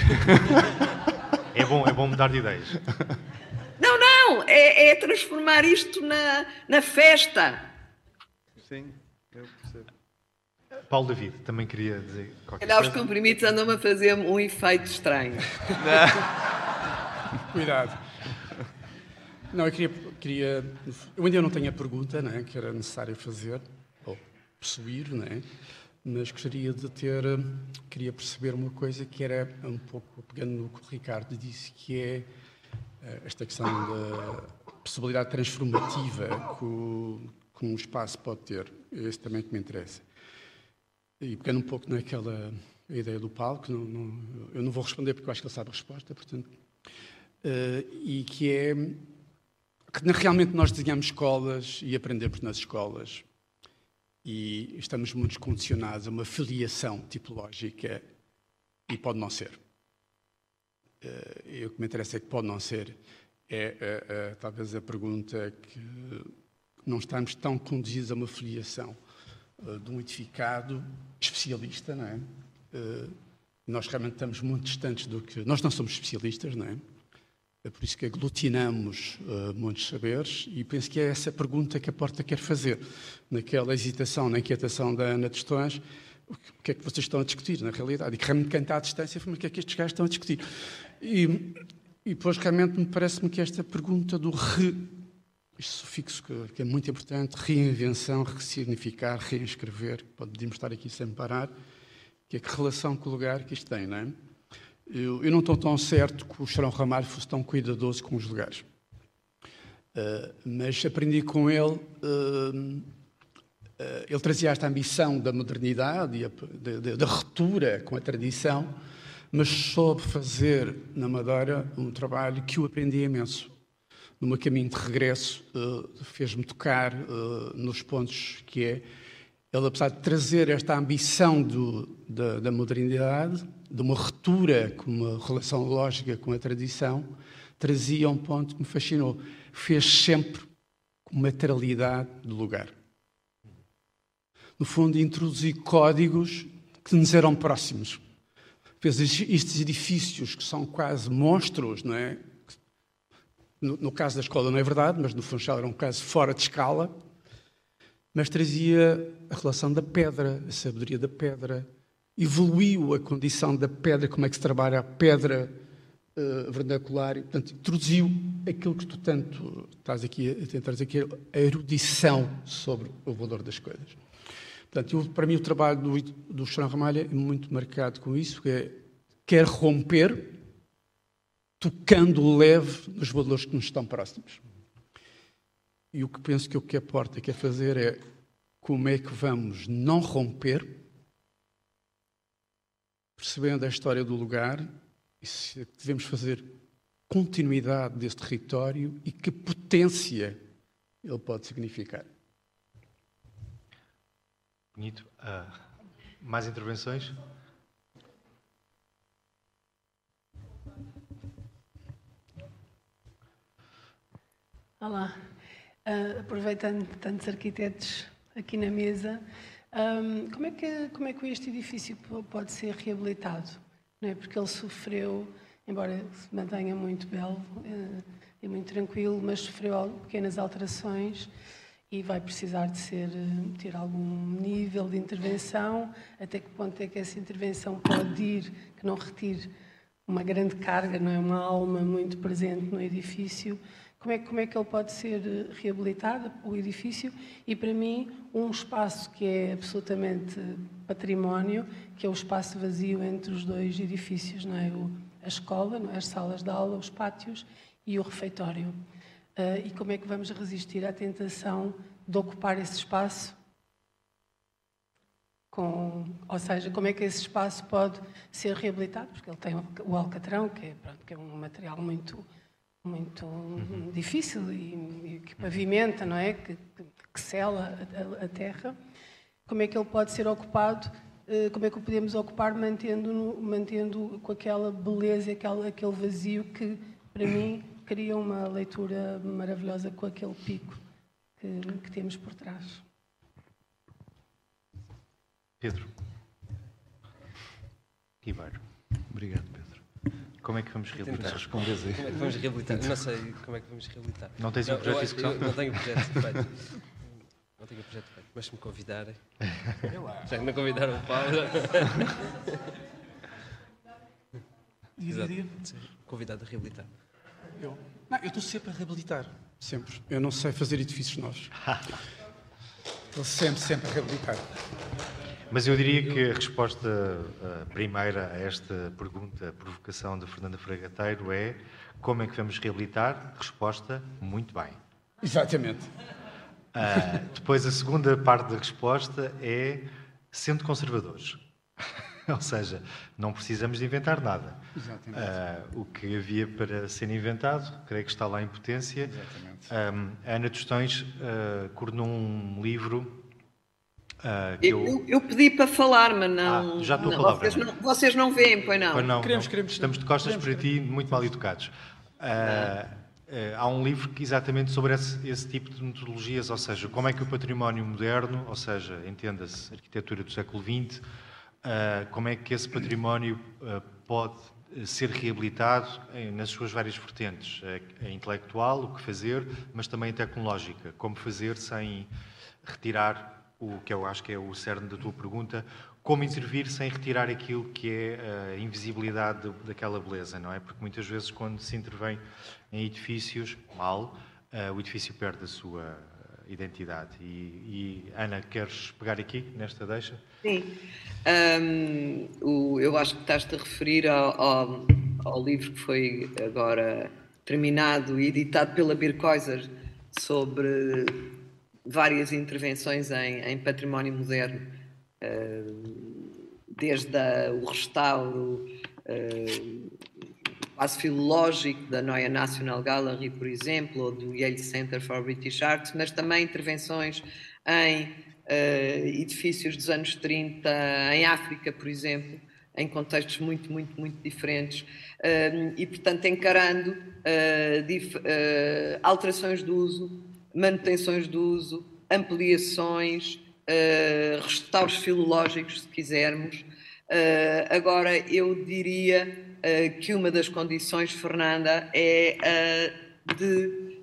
é, bom, é bom mudar de ideias. Não, não, é, é transformar isto na, na festa. Sim, eu percebo. Paulo David, também queria dizer qualquer Calhar os coisa. comprimidos andam a fazer um efeito estranho. Cuidado. Não, eu queria, queria. Eu ainda não tenho a pergunta né, que era necessário fazer, ou possuir, né, mas gostaria de ter. Queria perceber uma coisa que era um pouco pegando no que o Ricardo disse, que é eh, esta questão da possibilidade transformativa que, o, que um espaço pode ter. É esse também que me interessa. E pegando um pouco naquela ideia do palco, não- não- eu não vou responder porque eu acho que ele sabe a resposta, portanto. Eh, e que é que realmente nós desenhamos escolas e aprendemos nas escolas e estamos muito condicionados a uma filiação tipológica e pode não ser. Eh, e o que me interessa é que pode não ser. É eh, eh, talvez a pergunta que não estamos tão conduzidos a uma filiação eh, de um edificado especialista, não é? Eh, nós realmente estamos muito distantes do que. Nós não somos especialistas, não é? É por isso que aglutinamos uh, muitos saberes e penso que é essa pergunta que a Porta quer fazer. Naquela hesitação, na inquietação da Ana Tostões, o que, é que vocês estão a discutir, na realidade? E que realmente quem à distância foi o que é que estes gajos estão a discutir. E, e depois realmente me parece-me que esta pergunta do re... Este sufixo que, que é muito importante, reinvenção, ressignificar, reescrever, podemos estar aqui sem parar, que é que relação com o lugar que isto tem, não é? Eu, eu não estou tão certo que o Charão Ramalho fosse tão cuidadoso com os lugares. Uh, mas aprendi com ele. uh, uh, ele trazia esta ambição da modernidade e da ruptura com a tradição, mas soube fazer na Madeira um trabalho que eu aprendi imenso. No meu caminho de regresso, uh, fez-me tocar uh, nos pontos que é ele, apesar de trazer esta ambição do- da, da modernidade, de uma ruptura com uma relação lógica com a tradição, trazia um ponto que me fascinou. Fez sempre com materialidade do lugar. No fundo, introduzir códigos que nos eram próximos. Fez estes edifícios que são quase monstros, não é? No, no caso da escola não é verdade, mas no Funchal era um caso fora de escala, mas trazia a relação da pedra, a sabedoria da pedra, evoluiu a condição da pedra, como é que se trabalha a pedra eh, vernacular, e, portanto, introduziu aquilo que tu tanto estás aqui a tentar dizer, que é a erudição sobre o valor das coisas. Portanto, eu, para mim o trabalho do, do Chorão Ramalha é muito marcado com isso, que é, quer romper, tocando leve nos valores que nos estão próximos. E o que penso que o que a porta quer fazer é como é que vamos não romper, percebendo a história do lugar, e se devemos fazer continuidade desse território e que potência ele pode significar. Bonito. Ah, mais intervenções? Olá. Ah, aproveitando tantos arquitetos aqui na mesa, ahm, como, é que, como é que este edifício po- pode ser reabilitado? Não é? Porque ele sofreu, embora se mantenha muito belo eh, e muito tranquilo, mas sofreu pequenas alterações e vai precisar de ser, eh, ter algum nível de intervenção. Até que ponto é que essa intervenção pode ir, que não retire uma grande carga, não é? Uma alma muito presente no edifício. Como é, como é que ele pode ser eh, reabilitado, o edifício? E, para mim, um espaço que é absolutamente património, que é o espaço vazio entre os dois edifícios, não é? O, a escola, não é? as salas de aula, os pátios e o refeitório. Ah, e como é que vamos resistir à tentação de ocupar esse espaço com, ou seja, como é que esse espaço pode ser reabilitado, porque ele tem o alcatrão, que é, pronto, que é um material muito, muito difícil e, e que pavimenta, não é? Que, que, sela a, a- terra. Como é que ele pode ser ocupado? eh, Como é que o podemos ocupar mantendo, mantendo com aquela beleza, aquele, aquele vazio que, para mim, cria uma leitura maravilhosa com aquele pico que, que temos por trás. Pedro. Ribeiro. Obrigado, Pedro. Como é que vamos responder aí. Como é que vamos reabilitar? Não sei como é que vamos reabilitar. Não tens um Eu- projeto de execução? Não tenho projeto feito. Não Não tenho projeto feito, mas se me convidarem. Já que me convidaram o Paulo. Diga. Convidado a reabilitar. Eu? Não, eu estou sempre a reabilitar. Sempre. Eu não sei fazer edifícios novos. Estou sempre, sempre a reabilitar. Mas eu diria que a resposta primeira a esta pergunta, a provocação da Fernanda Fragateiro é como é que vamos reabilitar? Resposta, muito bem. Exatamente. Uh, depois a segunda parte da resposta é sendo conservadores. Ou seja, não precisamos de inventar nada. Uh, o que havia para ser inventado, creio que está lá em potência. Exatamente. Um, a Ana Tostões uh, coordenou um livro uh, que Eu, eu... eu- pedi para falar, mas não. Ah, já estou a palavra, vocês, não vocês não veem, pois não. Pois não, Queremos, não. queremos. Estamos de costas Queremos, para ti, muito mal educados. Ah, ah, há um livro que exatamente sobre esse, esse tipo de metodologias, ou seja, como é que o património moderno, ou seja, entenda-se, arquitetura do século XX, ah, como é que esse património ah, pode ser reabilitado em- nas suas várias vertentes, a, a intelectual, o que fazer, mas também a tecnológica, como fazer sem retirar o que eu acho que é o cerne da tua pergunta, como intervir sem retirar aquilo que é a invisibilidade de- daquela beleza, não é? Porque muitas vezes quando se intervém em edifícios, mal, eh, o edifício perde a sua identidade. E, e, Ana, queres pegar aqui, nesta deixa? Sim. Ahm, o- eu acho que estás-te a referir ao, ao- ao livro que foi agora terminado e editado pela Birkhäuser sobre várias intervenções em, em património moderno, ahm, desde a- o restauro ahm, quase filológico da Neue National Gallery, por exemplo, ou do Yale Center for British Arts, mas também intervenções em eh, edifícios dos anos 30, em África, por exemplo, em contextos muito, muito, muito diferentes. Eh, e, portanto, encarando eh, eh, alterações de uso, manutenções de uso, ampliações, eh, restauros filológicos, se quisermos. Eh, agora, eu diria eh, que uma das condições, Fernanda, é a de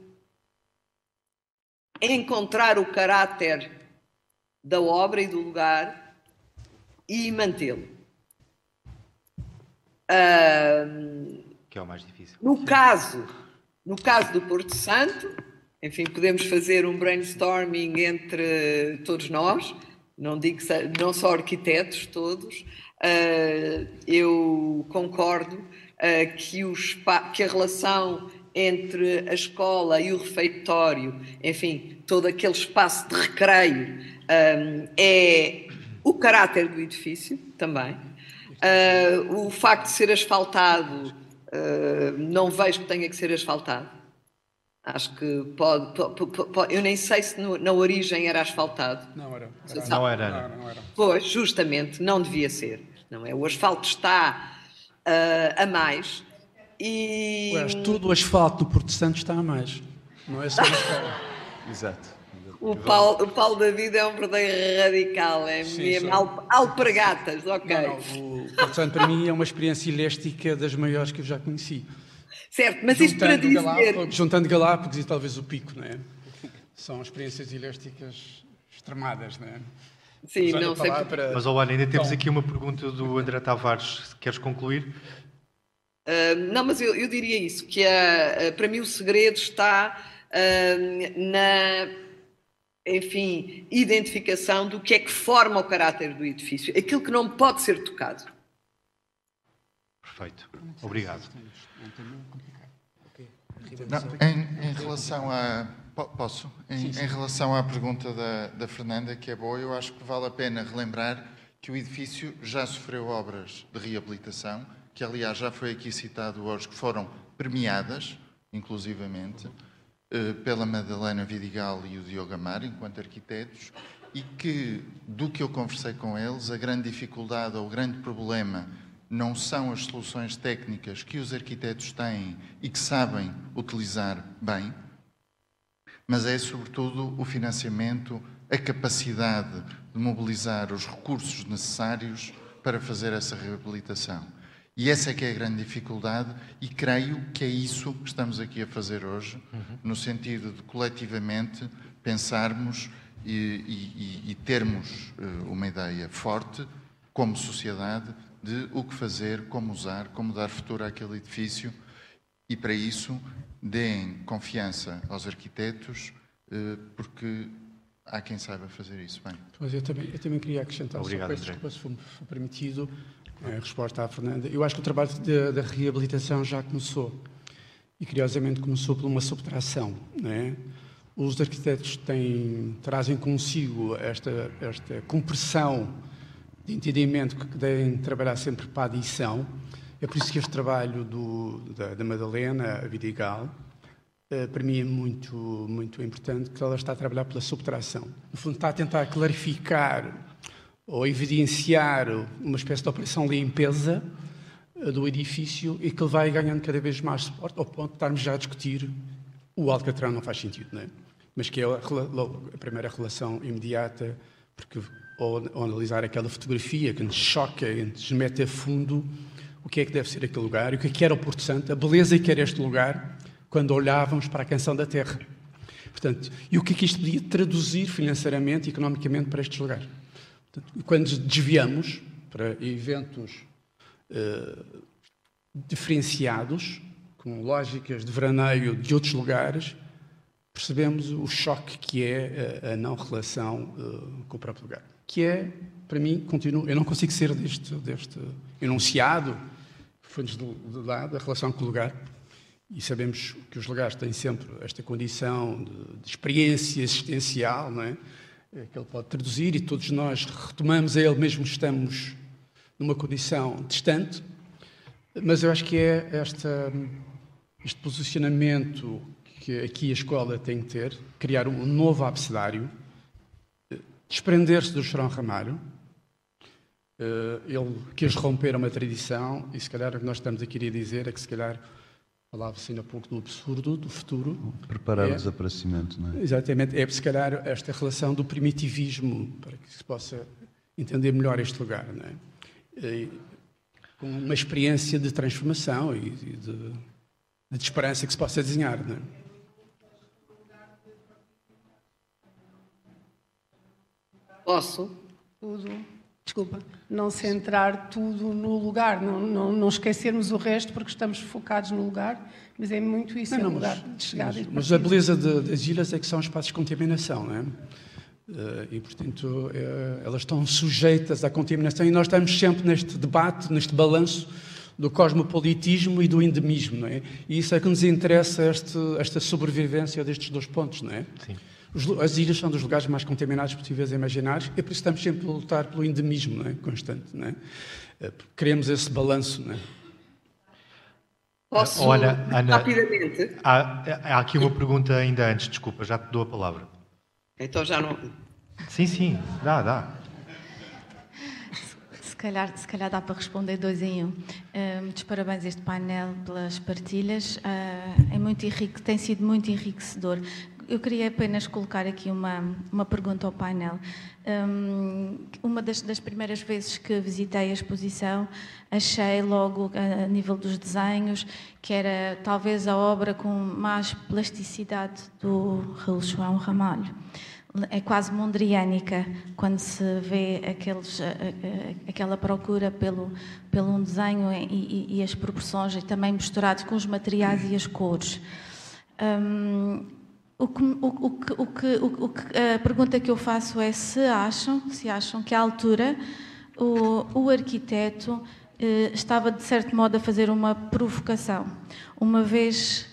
encontrar o caráter da obra e do lugar e mantê-lo. Que é o mais difícil. no caso, no caso do Porto Santo, enfim, podemos fazer um brainstorming entre todos nós, não digo não só arquitetos todos. Ah, eu concordo ah, que, o que a relação entre a escola e o refeitório, enfim, todo aquele espaço de recreio, ah, é o caráter do edifício também. O facto de ser asfaltado, não vejo que tenha que ser asfaltado. Acho que pode. po- po- po- eu nem sei se no- na origem era asfaltado. Não era. Não era, Não era, não era. Pois, justamente, não devia ser. Não é? O asfalto está ah, a mais. E. Aliás, todo o asfalto do Porto Santo está a mais. Não é só. Exato. O Paulo, o Paulo David é um verdadeiro radical, é Sim, mesmo al- alpergatas, ok. Não, não, o Porto Santo para mim é uma experiência eléstica das maiores que eu já conheci. Certo, mas isto para dizer. Galápagos, juntando Galápagos e talvez o Pico, não é? São experiências elésticas extremadas, não é? Sim, Usando não a sei. palavra- Mas, Ana, ainda temos Bom. aqui uma pergunta do André Tavares. Queres concluir? Ah, não, mas eu, eu diria isso, que ah, ah, para mim o segredo está ah, na, enfim, identificação do que é que forma o caráter do edifício, aquilo que não pode ser tocado. Perfeito. Obrigado. Não, em, em relação a. po- Posso? Em, em relação à pergunta da, da Fernanda, que é boa, eu acho que vale a pena relembrar que o edifício já sofreu obras de reabilitação, que aliás já foi aqui citado hoje, que foram premiadas, inclusivamente, eh, pela Madalena Vidigal e o Diogo Amar, enquanto arquitetos, e que, do que eu conversei com eles, a grande dificuldade ou o grande problema não são as soluções técnicas que os arquitetos têm e que sabem utilizar bem, mas é sobretudo o financiamento, a capacidade de mobilizar os recursos necessários para fazer essa reabilitação. E essa é que é a grande dificuldade e creio que é isso que estamos aqui a fazer hoje, no sentido de coletivamente pensarmos e, e, e termos uh, uma ideia forte, como sociedade, de o que fazer, como usar, como dar futuro àquele edifício e, para isso, deem confiança aos arquitetos, uh, porque há quem saiba fazer isso bem. Mas eu também, eu também queria acrescentar, Obrigado, só, desculpa, se for, for permitido, a resposta à Fernanda. Eu acho que o trabalho da reabilitação já começou. E, curiosamente, começou por uma subtração. Não é? Os arquitetos têm, trazem consigo esta, esta compressão de entendimento que devem trabalhar sempre para a adição. É por isso que este trabalho do, da, da Madalena, Vidigal, eh, para mim é muito, muito importante, que ela está a trabalhar pela subtração. No fundo, está a tentar clarificar ou evidenciar uma espécie de operação limpeza eh, do edifício e que ele vai ganhando cada vez mais suporte, ao ponto de estarmos já a discutir o Alcatrão não faz sentido, não é? Mas que é a, a primeira relação imediata, porque ao, ao, analisar aquela fotografia que nos choca e nos mete a fundo o que é que deve ser aquele lugar o que é que era o Porto Santo, a beleza que era este lugar, quando olhávamos para a canção da terra. Portanto, e o que é que isto podia traduzir financeiramente e economicamente para estes lugares. Portanto, quando desviamos para eventos uh, diferenciados, com lógicas de veraneio de outros lugares, percebemos o choque que é a, a não relação uh, com o próprio lugar. Que é, para mim, continuo, eu não consigo ser deste, deste enunciado, que foi-nos lado, a relação com o lugar, e sabemos que os lugares têm sempre esta condição de, de experiência existencial, não é? é? que ele pode traduzir, e todos nós retomamos a ele, mesmo estamos numa condição distante, mas eu acho que é esta, este posicionamento que aqui a escola tem que ter, criar um novo abecedário, desprender-se do Chorão Ramalho, eh, ele quis romper uma tradição, e se calhar o que nós estamos aqui a dizer é que se calhar falava-se ainda há pouco do absurdo, do futuro. Preparar é, o desaparecimento, não é? Exatamente. É, se calhar, esta relação do primitivismo, para que se possa entender melhor este lugar, não é? E, com uma experiência de transformação e de, de esperança que se possa desenhar, não é? Posso? Tudo desculpa, não centrar tudo no lugar, não, não, não, esquecermos o resto porque estamos focados no lugar, mas é muito isso, não, é o lugar mas, de chegada. Mas, mas a beleza de, das ilhas é que são espaços de contaminação, não é? Eh, e, portanto, eh, elas estão sujeitas à contaminação e nós estamos sempre neste debate, neste balanço do cosmopolitismo e do endemismo, não é? E isso é que nos interessa, este, esta sobrevivência destes dois pontos, não é? Sim. As ilhas são dos lugares mais contaminados possíveis a imaginar e por isso estamos sempre a lutar pelo endemismo não é? constante. Não é? Eh, queremos esse balanço. Não é? Posso, Ana, Ana, rapidamente? Há, há, aqui uma pergunta ainda antes, desculpa, já te dou a palavra. Então já não. Sim, sim, dá, dá. Se calhar, se calhar dá para responder dois em um. Uh, muitos parabéns a este painel pelas partilhas. Uh, é muito enrique, tem sido muito enriquecedor eu queria apenas colocar aqui uma, uma pergunta ao painel. Um, uma das, das, primeiras vezes que visitei a exposição, achei logo, a, a nível dos desenhos, que era talvez a obra com mais plasticidade do Raul João Ramalho. É quase mondriânica quando se vê aqueles, aquela procura pelo, pelo um desenho e, e, e as proporções, e também misturados com os materiais e as cores. Um, o que, o, o, que, o, que, a pergunta que eu faço é se acham, se acham que à altura o, o arquiteto eh, estava de certo modo a fazer uma provocação, uma vez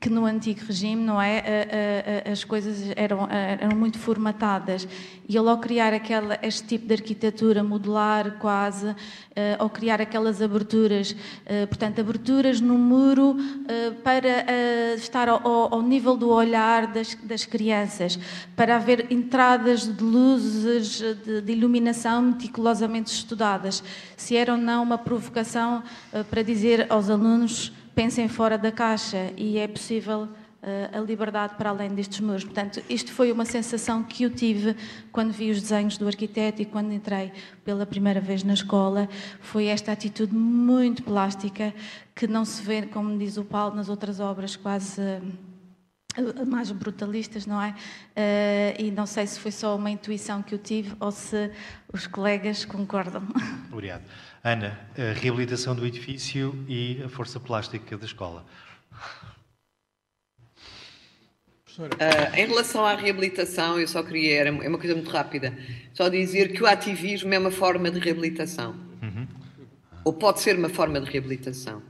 que no antigo regime, não é, as coisas eram, eram muito formatadas. E ele ao criar aquela, este tipo de arquitetura modular quase, eh, ao criar aquelas aberturas, eh, portanto aberturas no muro eh, para estar ao, ao nível do olhar das, das crianças, para haver entradas de luzes de, de iluminação meticulosamente estudadas, se era ou não uma provocação para dizer aos alunos pensem fora da caixa e é possível uh, a liberdade para além destes muros. Portanto, isto foi uma sensação que eu tive quando vi os desenhos do arquiteto e quando entrei pela primeira vez na escola. Foi esta atitude muito plástica que não se vê, como diz o Paulo, nas outras obras quase. Uh, mais brutalistas, não é? e não sei se foi só uma intuição que eu tive ou se os colegas concordam. Obrigado. Ana, a reabilitação do edifício e a força plástica da escola. Uh, em relação à reabilitação, eu só queria, era, é uma coisa muito rápida, só dizer que o ativismo é uma forma de reabilitação. Uhum. Ou pode ser uma forma de reabilitação.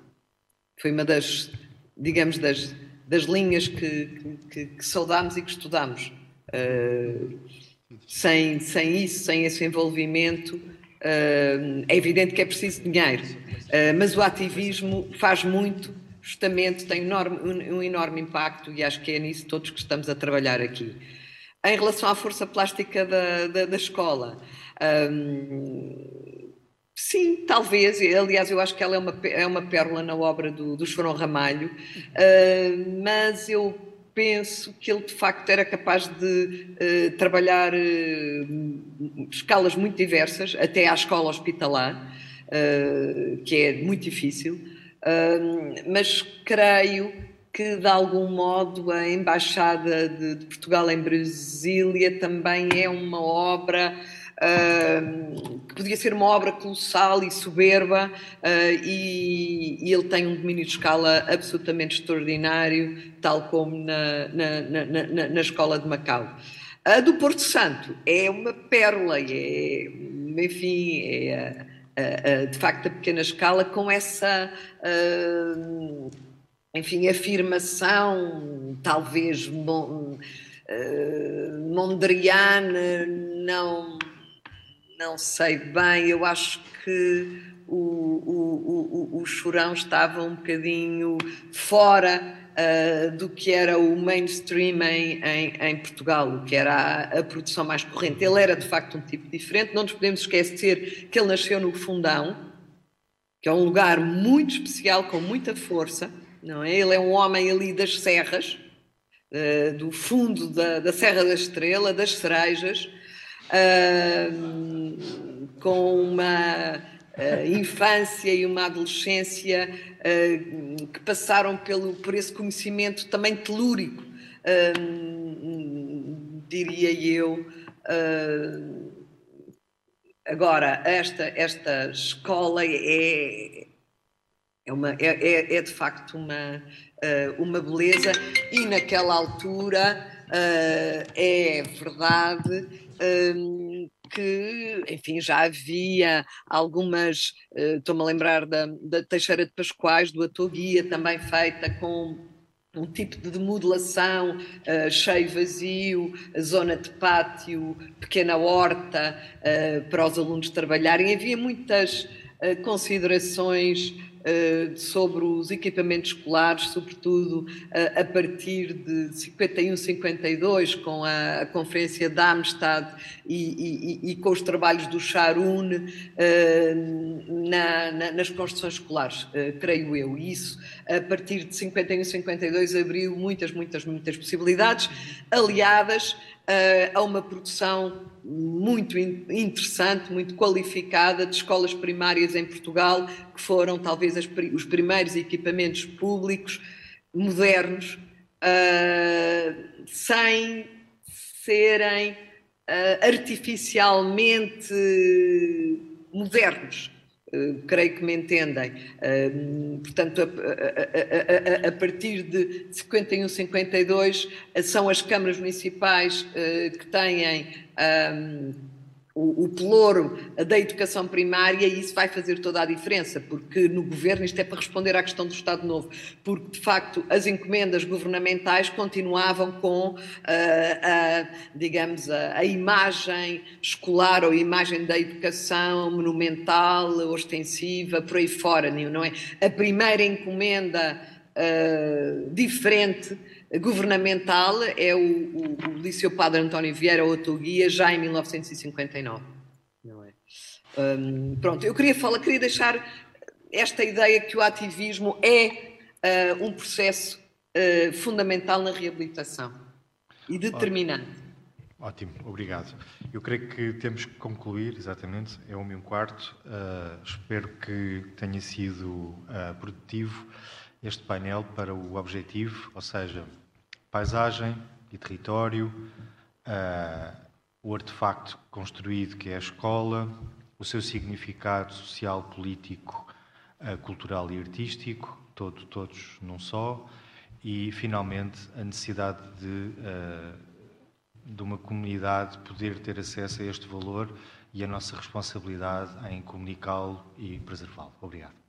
Foi uma das, digamos, das, das linhas que, que, que saudámos e que estudámos. Uh, sem, sem isso, sem esse envolvimento, uh, é evidente que é preciso dinheiro. mas o ativismo faz muito justamente tem um, enorme impacto e acho que é nisso todos que estamos a trabalhar aqui. Em relação à força plástica da, da, da escola, sim, talvez, aliás, eu acho que ela é uma, é uma pérola na obra do, do Chorão Ramalho, uh, mas eu penso que ele de facto era capaz de uh, trabalhar uh, escalas muito diversas, até à escola hospitalar, uh, que é muito difícil mas creio que de algum modo a Embaixada de, de Portugal em Brasília também é uma obra que podia ser uma obra colossal e soberba uh, e, e, ele tem um domínio de escala absolutamente extraordinário, tal como na, na, na, na escola de Macau. A do Porto Santo é uma pérola, é, enfim, é de facto a pequena escala com essa enfim afirmação talvez mondriana não não sei bem eu acho que o, o, o, o chorão estava um bocadinho fora uh, do que era o mainstream em, em, em, Portugal, o que era a, a, produção mais corrente. Ele era de facto um tipo diferente. Não nos podemos esquecer que ele nasceu no Fundão, que é um lugar muito especial, com muita força. Não é? Ele é um homem ali das serras, uh, do fundo da, da, Serra da Estrela, das Cerejas, uh, com uma uh, infância e uma adolescência uh, que passaram pelo, por esse conhecimento também telúrico, uh, diria eu. agora, esta, esta escola é, é, uma, é, é, é de facto uma, uma beleza e naquela altura é verdade que, enfim, já havia algumas, uh, estou-me a lembrar da, da Teixeira de Pascoais, do Atoguia, também feita com um tipo de modulação, uh, cheio vazio, zona de pátio, pequena horta, uh, para os alunos trabalharem. Havia muitas uh, considerações eh, sobre os equipamentos escolares, sobretudo a partir de 51, 52, com a, Conferência de Amistad e, e, e, com os trabalhos do Charun eh, na, na, nas construções escolares, eh, creio eu. Isso, a partir de 51, 52, abriu muitas, muitas, muitas possibilidades, aliadas a uma produção muito interessante, muito qualificada de escolas primárias em Portugal, que foram talvez as, os primeiros equipamentos públicos modernos, uh, sem serem uh, artificialmente modernos. Uh, creio que me entendem. Portanto, a, a, a, a, partir de 51, 52, são as câmaras municipais uh, que têm o, pelouro da educação primária e isso vai fazer toda a diferença, porque no governo isto é para responder à questão do Estado Novo, porque de facto as encomendas governamentais continuavam com, uh, a, digamos, a, a, imagem escolar ou a imagem da educação monumental, ostensiva, por aí fora, não é? A primeira encomenda uh, diferente governamental é o, o, o Liceu Padre António Vieira Otoguia, já em 1959. Não é? Um, pronto, eu queria falar, queria deixar esta ideia que o ativismo é uh, um processo uh, fundamental na reabilitação e determinante. Ótimo, obrigado. Eu creio que temos que concluir, exatamente, é um e um quarto. Uh, espero que tenha sido produtivo este painel para o objetivo, ou seja, paisagem e território, o artefacto construído que é a escola, o seu significado social, político, cultural e artístico, todo, todos num só, e finalmente a necessidade de, de uma comunidade poder ter acesso a este valor e a nossa responsabilidade em comunicá-lo e preservá-lo. Obrigado.